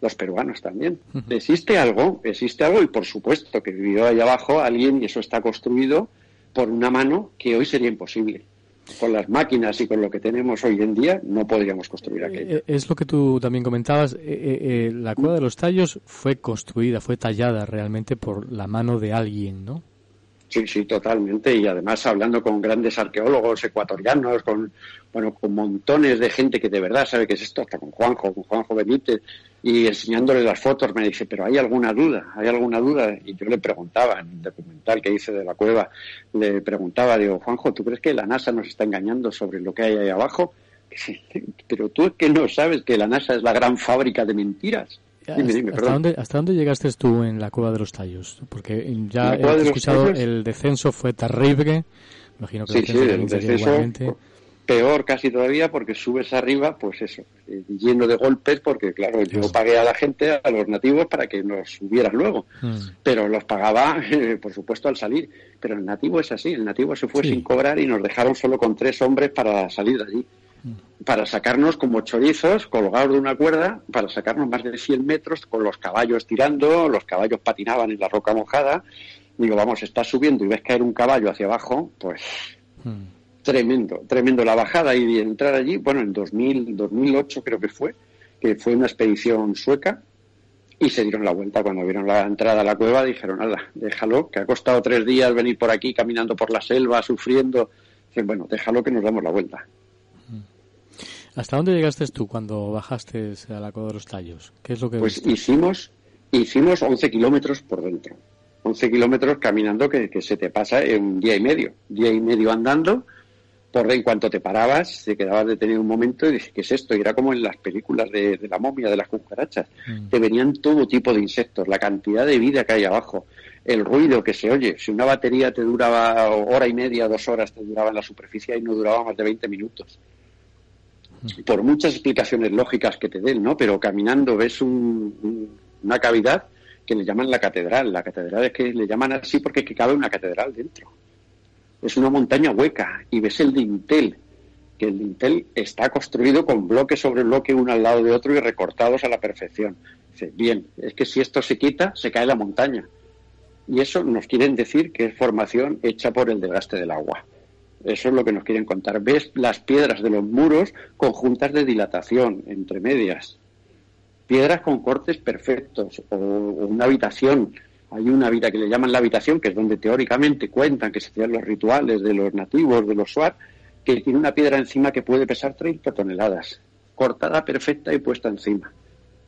Los peruanos también. Existe algo, existe algo y por supuesto que vivió ahí abajo alguien y eso está construido por una mano que hoy sería imposible con las máquinas y con lo que tenemos hoy en día, no podríamos construir eh, aquello. Eh, es lo que tú también comentabas. Eh, la cueva de los tallos fue construida, fue tallada realmente por la mano de alguien, ¿no? Sí, sí, totalmente. Y además hablando con grandes arqueólogos ecuatorianos, con bueno, con montones de gente que de verdad sabe qué es esto, hasta con Juanjo, con Juanjo Benítez, y enseñándole las fotos me dice, pero ¿hay alguna duda? ¿Hay alguna duda? Y yo le preguntaba, en el documental que hice de la cueva, le preguntaba, digo, Juanjo, ¿tú crees que la NASA nos está engañando sobre lo que hay ahí abajo? Pero tú es que no sabes que la NASA es la gran fábrica de mentiras. ¿Hasta, dónde, ¿Hasta dónde llegaste tú en la Cueva de los Tallos? Porque ya he escuchado, el descenso fue terrible. Imagino que sí, el descenso, peor casi todavía porque subes arriba, pues eso, eh, lleno de golpes, porque claro, yo pagué a la gente, a los nativos, para que nos subieran luego, mm. pero los pagaba, por supuesto, al salir. Pero el nativo es así, el nativo se fue sin cobrar y nos dejaron solo con tres hombres para salir de allí para sacarnos como chorizos colgados de una cuerda, para sacarnos más de 100 metros con los caballos tirando, los caballos patinaban en la roca mojada. Digo, vamos, estás subiendo y ves caer un caballo hacia abajo, pues hmm. tremendo, tremendo la bajada y entrar allí, bueno, en 2000, 2008 creo que fue, que fue una expedición sueca y se dieron la vuelta cuando vieron la entrada a la cueva, dijeron, nada, déjalo, que ha costado tres días venir por aquí caminando por la selva, sufriendo. bueno, déjalo que nos damos la vuelta. ¿Hasta dónde llegaste tú cuando bajaste a la Cueva de los Tallos? ¿Qué es lo que Pues hicimos, hicimos 11 kilómetros por dentro. 11 kilómetros caminando que, se te pasa en un día y medio. Día y medio andando, por en cuanto te parabas, te quedabas detenido un momento y dices, ¿qué es esto? Y era como en las películas de, la momia, de las cucarachas. Mm. Te venían todo tipo de insectos, la cantidad de vida que hay abajo, el ruido que se oye. Si una batería te duraba hora y media, dos horas, te duraba en la superficie y no duraba más de 20 minutos por muchas explicaciones lógicas que te den, ¿no? Pero caminando ves una cavidad que le llaman la catedral. La catedral es que le llaman así porque que cabe una catedral dentro. Es una montaña hueca y ves el dintel, que el dintel está construido con bloque sobre bloque uno al lado de otro y recortados a la perfección. Dice, bien, es que si esto se quita, se cae la montaña. Y eso nos quieren decir que es formación hecha por el desgaste del agua. Eso es lo que nos quieren contar. Ves las piedras de los muros con juntas de dilatación entre medias. Piedras con cortes perfectos o, una habitación. Hay una vida que le llaman la habitación, que es donde teóricamente cuentan que se hacían los rituales de los nativos, de los suar, que tiene una piedra encima que puede pesar 30 toneladas, cortada perfecta y puesta encima.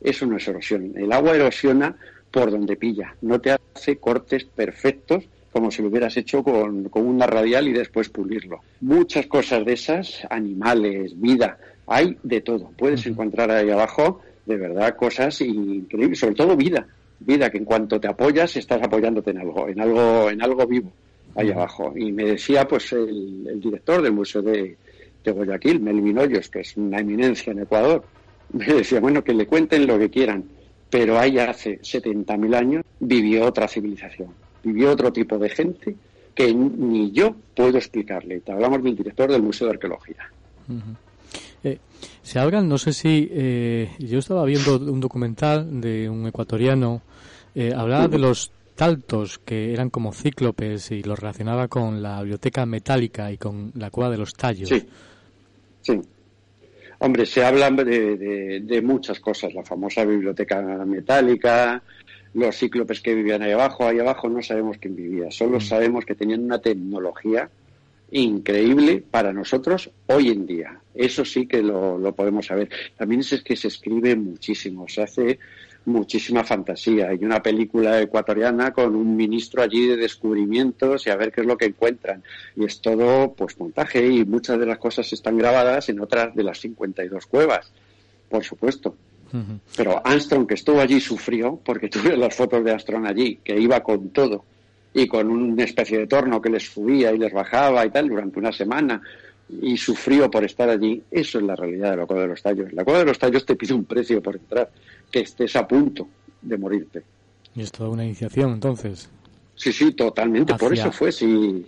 Eso no es erosión. El agua erosiona por donde pilla, no te hace cortes perfectos como si lo hubieras hecho con, una radial y después pulirlo. Muchas cosas de esas, animales, vida, hay de todo. Puedes encontrar ahí abajo, de verdad, cosas increíbles, sobre todo vida, vida que en cuanto te apoyas estás apoyándote en algo, en algo, en algo vivo ahí abajo. Y me decía, pues, el, director del Museo de, de Guayaquil, Melvin Hoyos, que es una eminencia en Ecuador, me decía, bueno, que le cuenten lo que quieran, pero ahí hace 70.000 años vivió otra civilización vivió otro tipo de gente que ni yo puedo explicarle. Te hablamos del director del Museo de Arqueología. Eh, se hablan, no sé si. Eh, yo estaba viendo un documental de un ecuatoriano, eh, hablaba de los taltos que eran como cíclopes y los relacionaba con la biblioteca metálica y con la cueva de los tallos. Sí, sí. Hombre, se habla de, de, muchas cosas, la famosa biblioteca metálica, los cíclopes que vivían ahí abajo, ahí abajo no sabemos quién vivía, solo mm. sabemos que tenían una tecnología increíble para nosotros hoy en día. Eso sí que lo, lo podemos saber. También es que se escribe muchísimo, se hace muchísima fantasía. Hay una película ecuatoriana con un ministro allí de descubrimientos y a ver qué es lo que encuentran. Y es todo pues montaje y muchas de las cosas están grabadas en otras de las 52 cuevas, por supuesto. Pero Armstrong, que estuvo allí, sufrió, porque tuve las fotos de Armstrong allí, que iba con todo y con una especie de torno que les subía y les bajaba y tal durante una semana y sufrió por estar allí. Eso es la realidad de la Cueva de los Tallos. La Cueva de los Tallos te pide un precio por entrar, que estés a punto de morirte. Y es toda una iniciación, entonces. Sí, sí, totalmente. por eso fue. Si,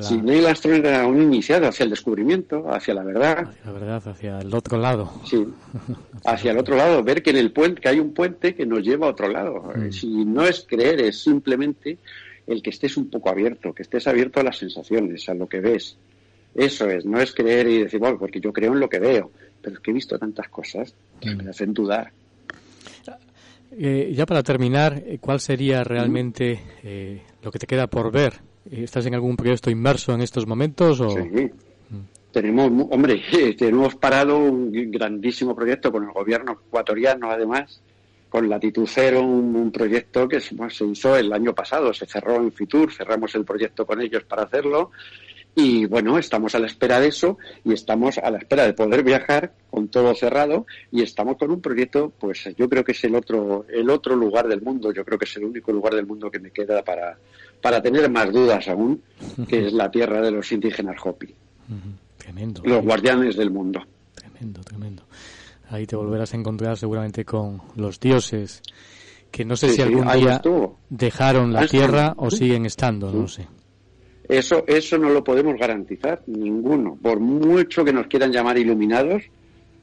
si Neil Armstrong era un iniciado hacia el descubrimiento, hacia la verdad. Hacia la verdad, hacia el otro lado. Sí, hacia el otro lado. Ver que en el puente, que hay un puente que nos lleva a otro lado. Mm. Si no es creer, es simplemente el que estés un poco abierto, que estés abierto a las sensaciones, a lo que ves. Eso es, no es creer y decir, bueno, porque yo creo en lo que veo, pero es que he visto tantas cosas que me hacen dudar. Eh, ya para terminar, eh, ¿cuál sería realmente eh, lo que te queda por ver? ¿Estás en algún proyecto inmerso en estos momentos? O... Sí. Tenemos, hombre, tenemos parado un grandísimo proyecto con el gobierno ecuatoriano, además, con Latitud Cero, un, proyecto que se hizo el año pasado, se cerró en Fitur, cerramos el proyecto con ellos para hacerlo y bueno, estamos a la espera de eso y estamos a la espera de poder viajar con todo cerrado y estamos con un proyecto, pues yo creo que es el otro, el otro lugar del mundo, yo creo que es el único lugar del mundo que me queda para, para tener más dudas aún, que es la tierra de los indígenas Hopi. Tremendo. Los guardianes del mundo. Tremendo, tremendo. Ahí te volverás a encontrar seguramente con los dioses, que no sé si algún día dejaron la tierra o siguen estando, no sé. Eso, eso no lo podemos garantizar ninguno. Por mucho que nos quieran llamar iluminados,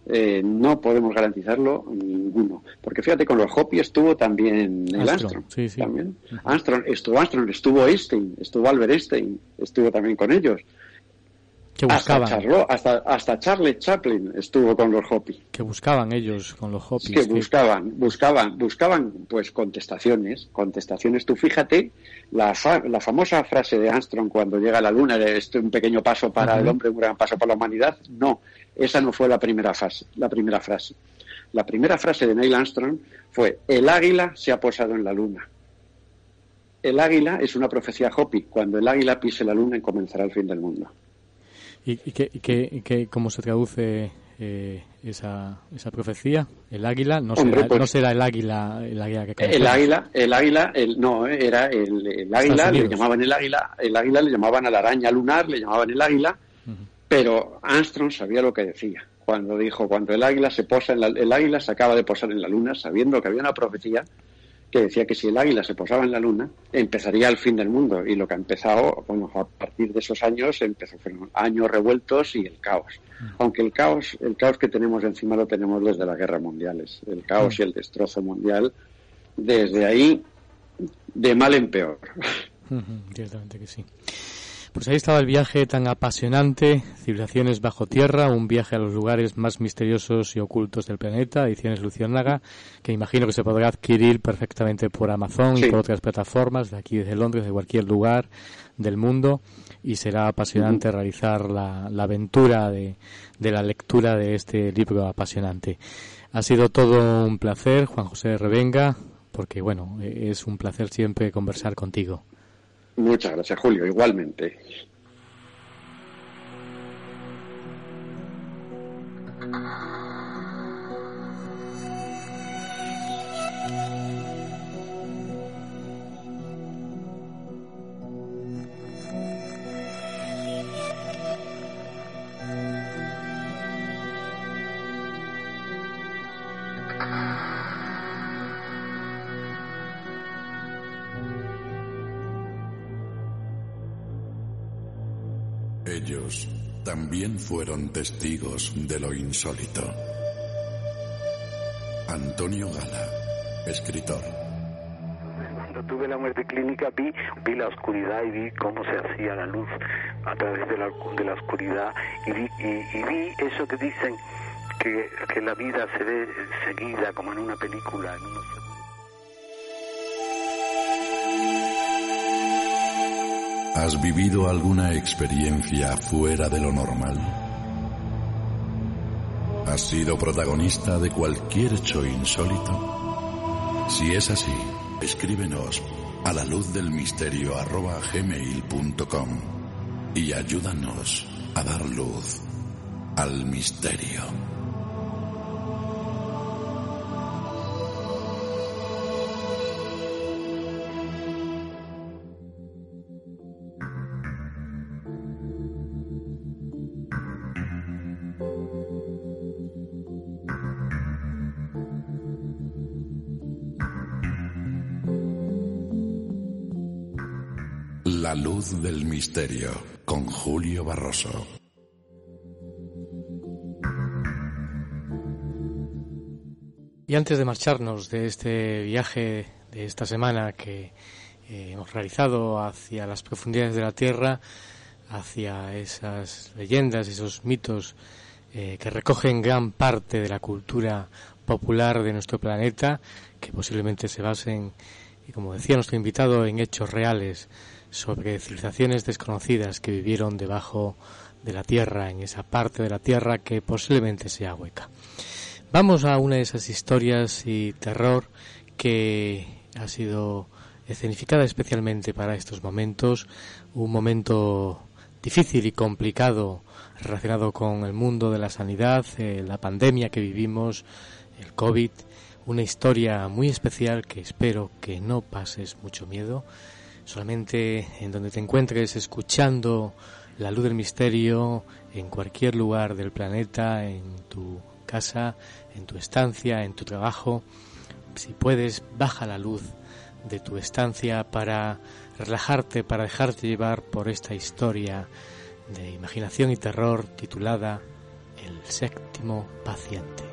eh, no podemos garantizarlo ninguno. Porque fíjate, con los Hopi estuvo también el Armstrong. También. Armstrong, estuvo Armstrong, estuvo Einstein, estuvo Albert Einstein, estuvo también con ellos. Que buscaban. Hasta, hasta, Charlie Chaplin estuvo con los Hopi. Que buscaban ellos con los Hopi. Que, buscaban, buscaban, buscaban, pues contestaciones, contestaciones. Tú fíjate la, la famosa frase de Armstrong cuando llega a la Luna, es un pequeño paso para el hombre, un gran paso para la humanidad. No, esa no fue la primera frase, la primera frase. La primera frase de Neil Armstrong fue: el águila se ha posado en la Luna. El águila es una profecía Hopi. Cuando el águila pise la Luna, comenzará el fin del mundo. ¿Y, qué, cómo se traduce eh, esa, esa profecía? ¿El águila? No, será, pues no será el águila, el águila que El águila, el águila, el, no, era el, águila, le llamaban el águila, el águila le llamaban a la araña lunar, le llamaban el águila, pero Armstrong sabía lo que decía. Cuando dijo, cuando el águila se posa en la, el águila se acaba de posar en la luna, sabiendo que había una profecía, que decía que si el águila se posaba en la luna, empezaría el fin del mundo. Y lo que ha empezado, bueno, a partir de esos años, empezó fueron años revueltos y el caos. Aunque el caos, el caos que tenemos encima lo tenemos desde las guerras mundiales, el caos y el destrozo mundial, desde ahí, de mal en peor. Ciertamente que sí. Pues ahí estaba el viaje tan apasionante, Civilizaciones bajo tierra, un viaje a los lugares más misteriosos y ocultos del planeta, ediciones Luciérnaga, que imagino que se podrá adquirir perfectamente por Amazon y por otras plataformas, de aquí desde Londres, de cualquier lugar del mundo, y será apasionante realizar la, aventura de, de la lectura de este libro apasionante. Ha sido todo un placer, Juan José Revenga, porque bueno, es un placer siempre conversar contigo. Muchas gracias, Julio. Igualmente. Ellos también fueron testigos de lo insólito. Antonio Gala, escritor. Cuando tuve la muerte clínica vi, vi la oscuridad y vi cómo se hacía la luz a través de la, de la oscuridad y vi, y, vi eso que dicen que, que, la vida se ve seguida como en una película, en unos ¿Has vivido alguna experiencia fuera de lo normal? ¿Has sido protagonista de cualquier hecho insólito? Si es así, escríbenos a la luz del misterio arroba gmail.com y ayúdanos a dar luz al misterio. Con Julio Barroso. Y antes de marcharnos de este viaje de esta semana que eh, hemos realizado hacia las profundidades de la Tierra, hacia esas leyendas, esos mitos eh, que recogen gran parte de la cultura popular de nuestro planeta, que posiblemente se basen, y como decía nuestro invitado, en hechos reales sobre civilizaciones desconocidas que vivieron debajo de la Tierra, en esa parte de la Tierra que posiblemente sea hueca. Vamos a una de esas historias y terror que ha sido escenificada especialmente para estos momentos, un momento difícil y complicado relacionado con el mundo de la sanidad, eh, la pandemia que vivimos, el COVID, una historia muy especial que espero que no pases mucho miedo solamente en donde te encuentres escuchando la luz del misterio en cualquier lugar del planeta, en tu casa, en tu estancia, en tu trabajo. Si puedes, baja la luz de tu estancia para relajarte, para dejarte llevar por esta historia de imaginación y terror titulada El séptimo paciente.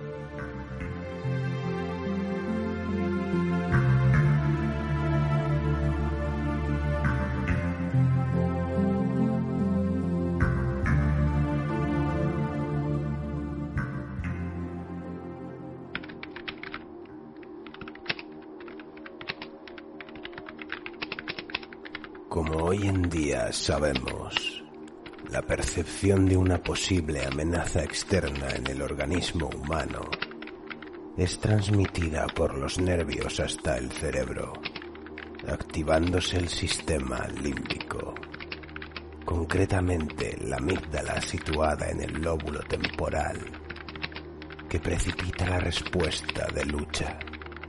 Hoy en día sabemos, la percepción de una posible amenaza externa en el organismo humano es transmitida por los nervios hasta el cerebro, activándose el sistema límbico, concretamente la amígdala situada en el lóbulo temporal, que precipita la respuesta de lucha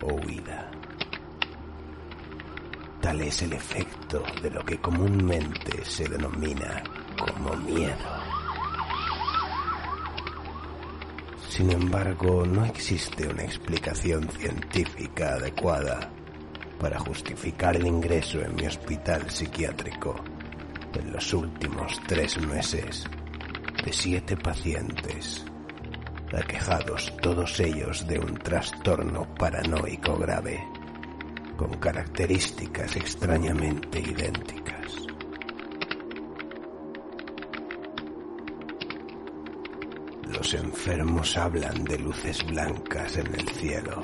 o huida. Tal es el efecto de lo que comúnmente se denomina como miedo. Sin embargo, no existe una explicación científica adecuada para justificar el ingreso en mi hospital psiquiátrico en los últimos tres meses de siete pacientes, aquejados todos ellos de un trastorno paranoico grave con características extrañamente idénticas. Los enfermos hablan de luces blancas en el cielo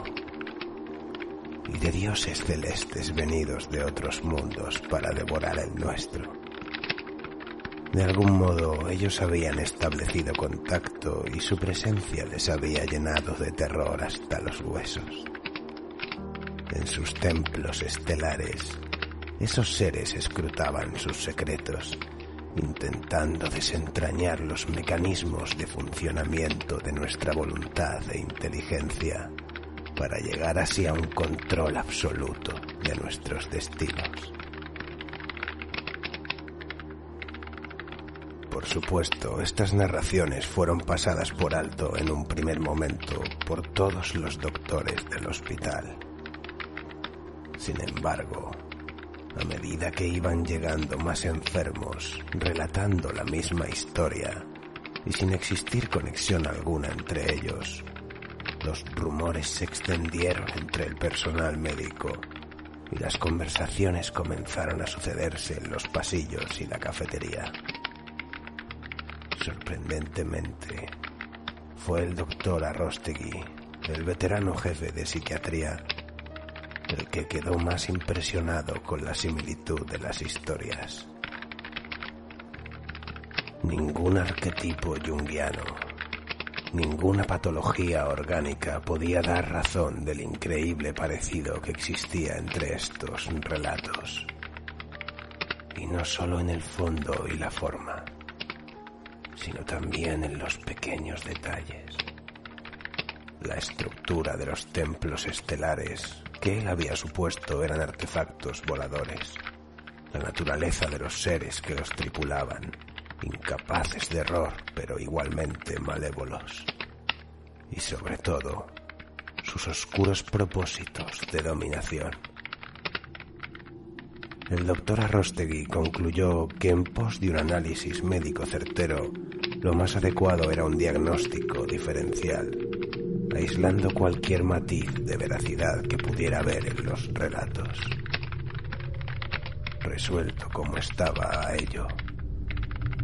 y de dioses celestes venidos de otros mundos para devorar el nuestro. De algún modo ellos habían establecido contacto y su presencia les había llenado de terror hasta los huesos en sus templos estelares, esos seres escrutaban sus secretos, intentando desentrañar los mecanismos de funcionamiento de nuestra voluntad e inteligencia para llegar así a un control absoluto de nuestros destinos. Por supuesto, estas narraciones fueron pasadas por alto en un primer momento por todos los doctores del hospital sin embargo, A medida que iban llegando más enfermos, relatando la misma historia y sin existir conexión alguna entre ellos, los rumores se extendieron entre el personal médico y las conversaciones comenzaron a sucederse en los pasillos y la cafetería. Sorprendentemente, fue el doctor Arrostegui, el veterano jefe de psiquiatría, el que quedó más impresionado con la similitud de las historias. Ningún arquetipo junguiano, ninguna patología orgánica podía dar razón del increíble parecido que existía entre estos relatos. Y no solo en el fondo y la forma, sino también en los pequeños detalles. La estructura de los templos estelares que él había supuesto eran artefactos voladores. La naturaleza de los seres que los tripulaban, incapaces de error, pero igualmente malévolos. Y sobre todo, sus oscuros propósitos de dominación. El doctor Arrostegui concluyó que en pos de un análisis médico certero, lo más adecuado era un diagnóstico diferencial aislando cualquier matiz de veracidad que pudiera haber en los relatos. Resuelto como estaba a ello,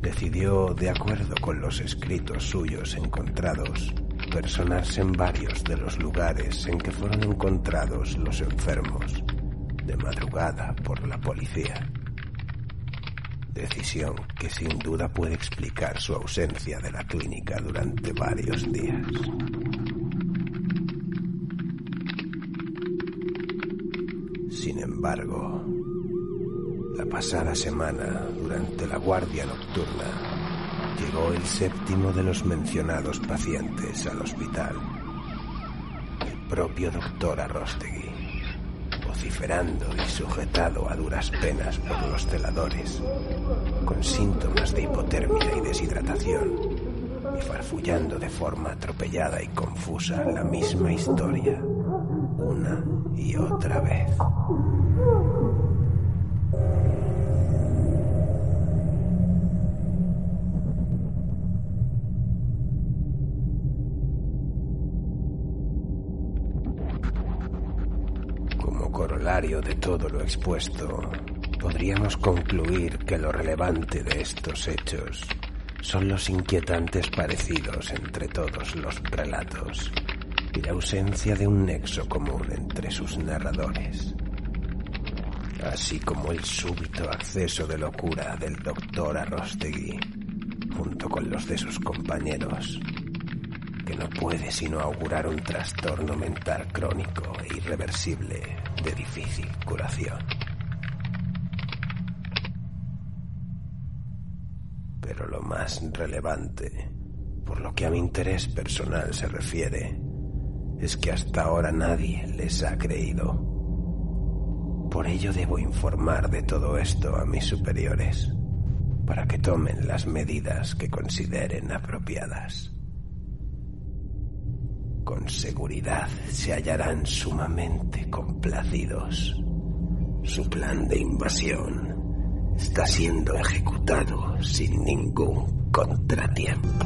decidió, de acuerdo con los escritos suyos encontrados, personarse en varios de los lugares en que fueron encontrados los enfermos de madrugada por la policía. Decisión que sin duda puede explicar su ausencia de la clínica durante varios días. Sin embargo, la pasada semana, durante la guardia nocturna, llegó el séptimo de los mencionados pacientes al hospital. El propio doctor Arrostegui, vociferando y sujetado a duras penas por los celadores, con síntomas de hipotermia y deshidratación, y farfullando de forma atropellada y confusa la misma historia, una y otra vez. De todo lo expuesto, podríamos concluir que lo relevante de estos hechos son los inquietantes parecidos entre todos los relatos y la ausencia de un nexo común entre sus narradores, así como el súbito acceso de locura del doctor Arrostegui, junto con los de sus compañeros, que no puede sino augurar un trastorno mental crónico e irreversible de difícil curación. Pero lo más relevante, por lo que a mi interés personal se refiere, es que hasta ahora nadie les ha creído. Por ello debo informar de todo esto a mis superiores, para que tomen las medidas que consideren apropiadas. Con seguridad se hallarán sumamente complacidos. Su plan de invasión está siendo ejecutado sin ningún contratiempo.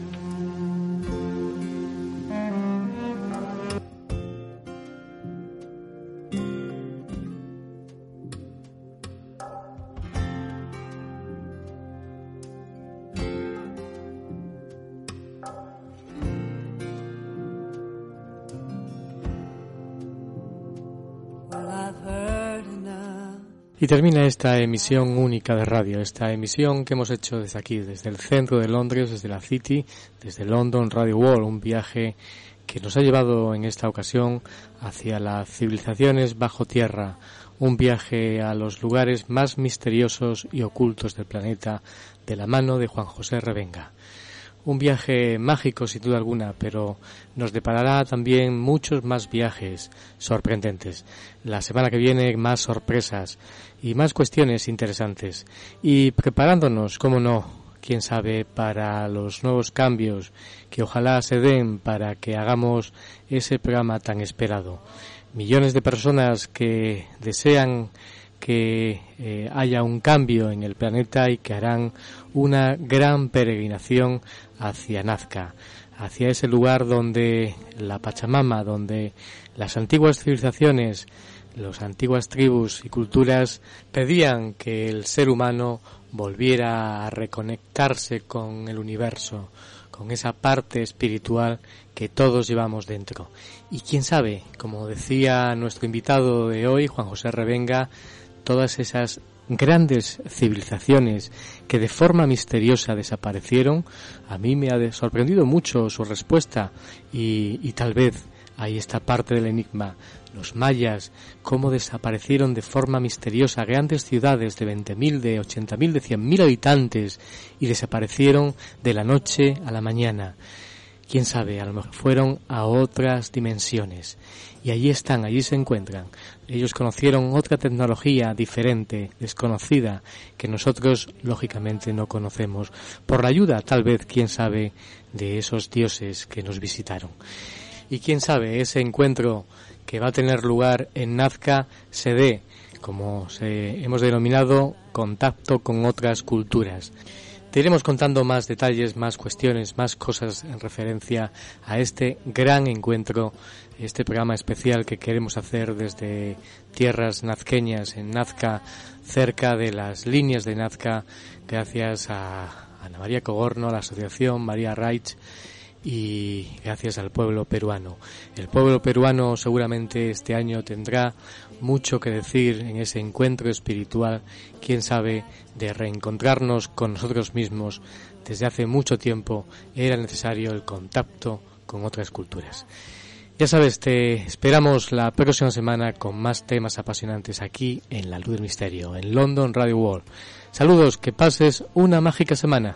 Y termina esta emisión única de radio, esta emisión que hemos hecho desde aquí, desde el centro de Londres, desde la City, desde London Radio World, un viaje que nos ha llevado en esta ocasión hacia las civilizaciones bajo tierra, un viaje a los lugares más misteriosos y ocultos del planeta de la mano de Juan José Revenga. Un viaje mágico sin duda alguna, pero nos deparará también muchos más viajes sorprendentes. La semana que viene más sorpresas y más cuestiones interesantes. Y preparándonos, como no, quién sabe, para los nuevos cambios que ojalá se den para que hagamos ese programa tan esperado. Millones de personas que desean que eh, haya un cambio en el planeta y que harán una gran peregrinación hacia Nazca, hacia ese lugar donde la Pachamama, donde las antiguas civilizaciones, las antiguas tribus y culturas pedían que el ser humano volviera a reconectarse con el universo, con esa parte espiritual que todos llevamos dentro. Y quién sabe, como decía nuestro invitado de hoy, Juan José Revenga, todas esas grandes civilizaciones que de forma misteriosa desaparecieron, a mí me ha sorprendido mucho su respuesta y, tal vez ahí está parte del enigma. Los mayas, cómo desaparecieron de forma misteriosa grandes ciudades de 20.000, de 80.000, de 100.000 habitantes y desaparecieron de la noche a la mañana. Quién sabe, a lo mejor fueron a otras dimensiones. Y allí están, allí se encuentran. Ellos conocieron otra tecnología diferente, desconocida, que nosotros lógicamente no conocemos, por la ayuda, tal vez, quién sabe, de esos dioses que nos visitaron. Y quién sabe, ese encuentro que va a tener lugar en Nazca se dé, como se, hemos denominado, contacto con otras culturas. Te iremos contando más detalles, más cuestiones, más cosas en referencia a este gran encuentro, este programa especial que queremos hacer desde tierras nazqueñas en Nazca, cerca de las líneas de Nazca, gracias a Ana María Cogorno, a la Asociación María Reich y gracias al pueblo peruano. El pueblo peruano seguramente este año tendrá mucho que decir en ese encuentro espiritual, quién sabe, de reencontrarnos con nosotros mismos. Desde hace mucho tiempo era necesario el contacto con otras culturas. Ya sabes, te esperamos la próxima semana con más temas apasionantes aquí en La Luz del Misterio, en London Radio World. Saludos, que pases una mágica semana.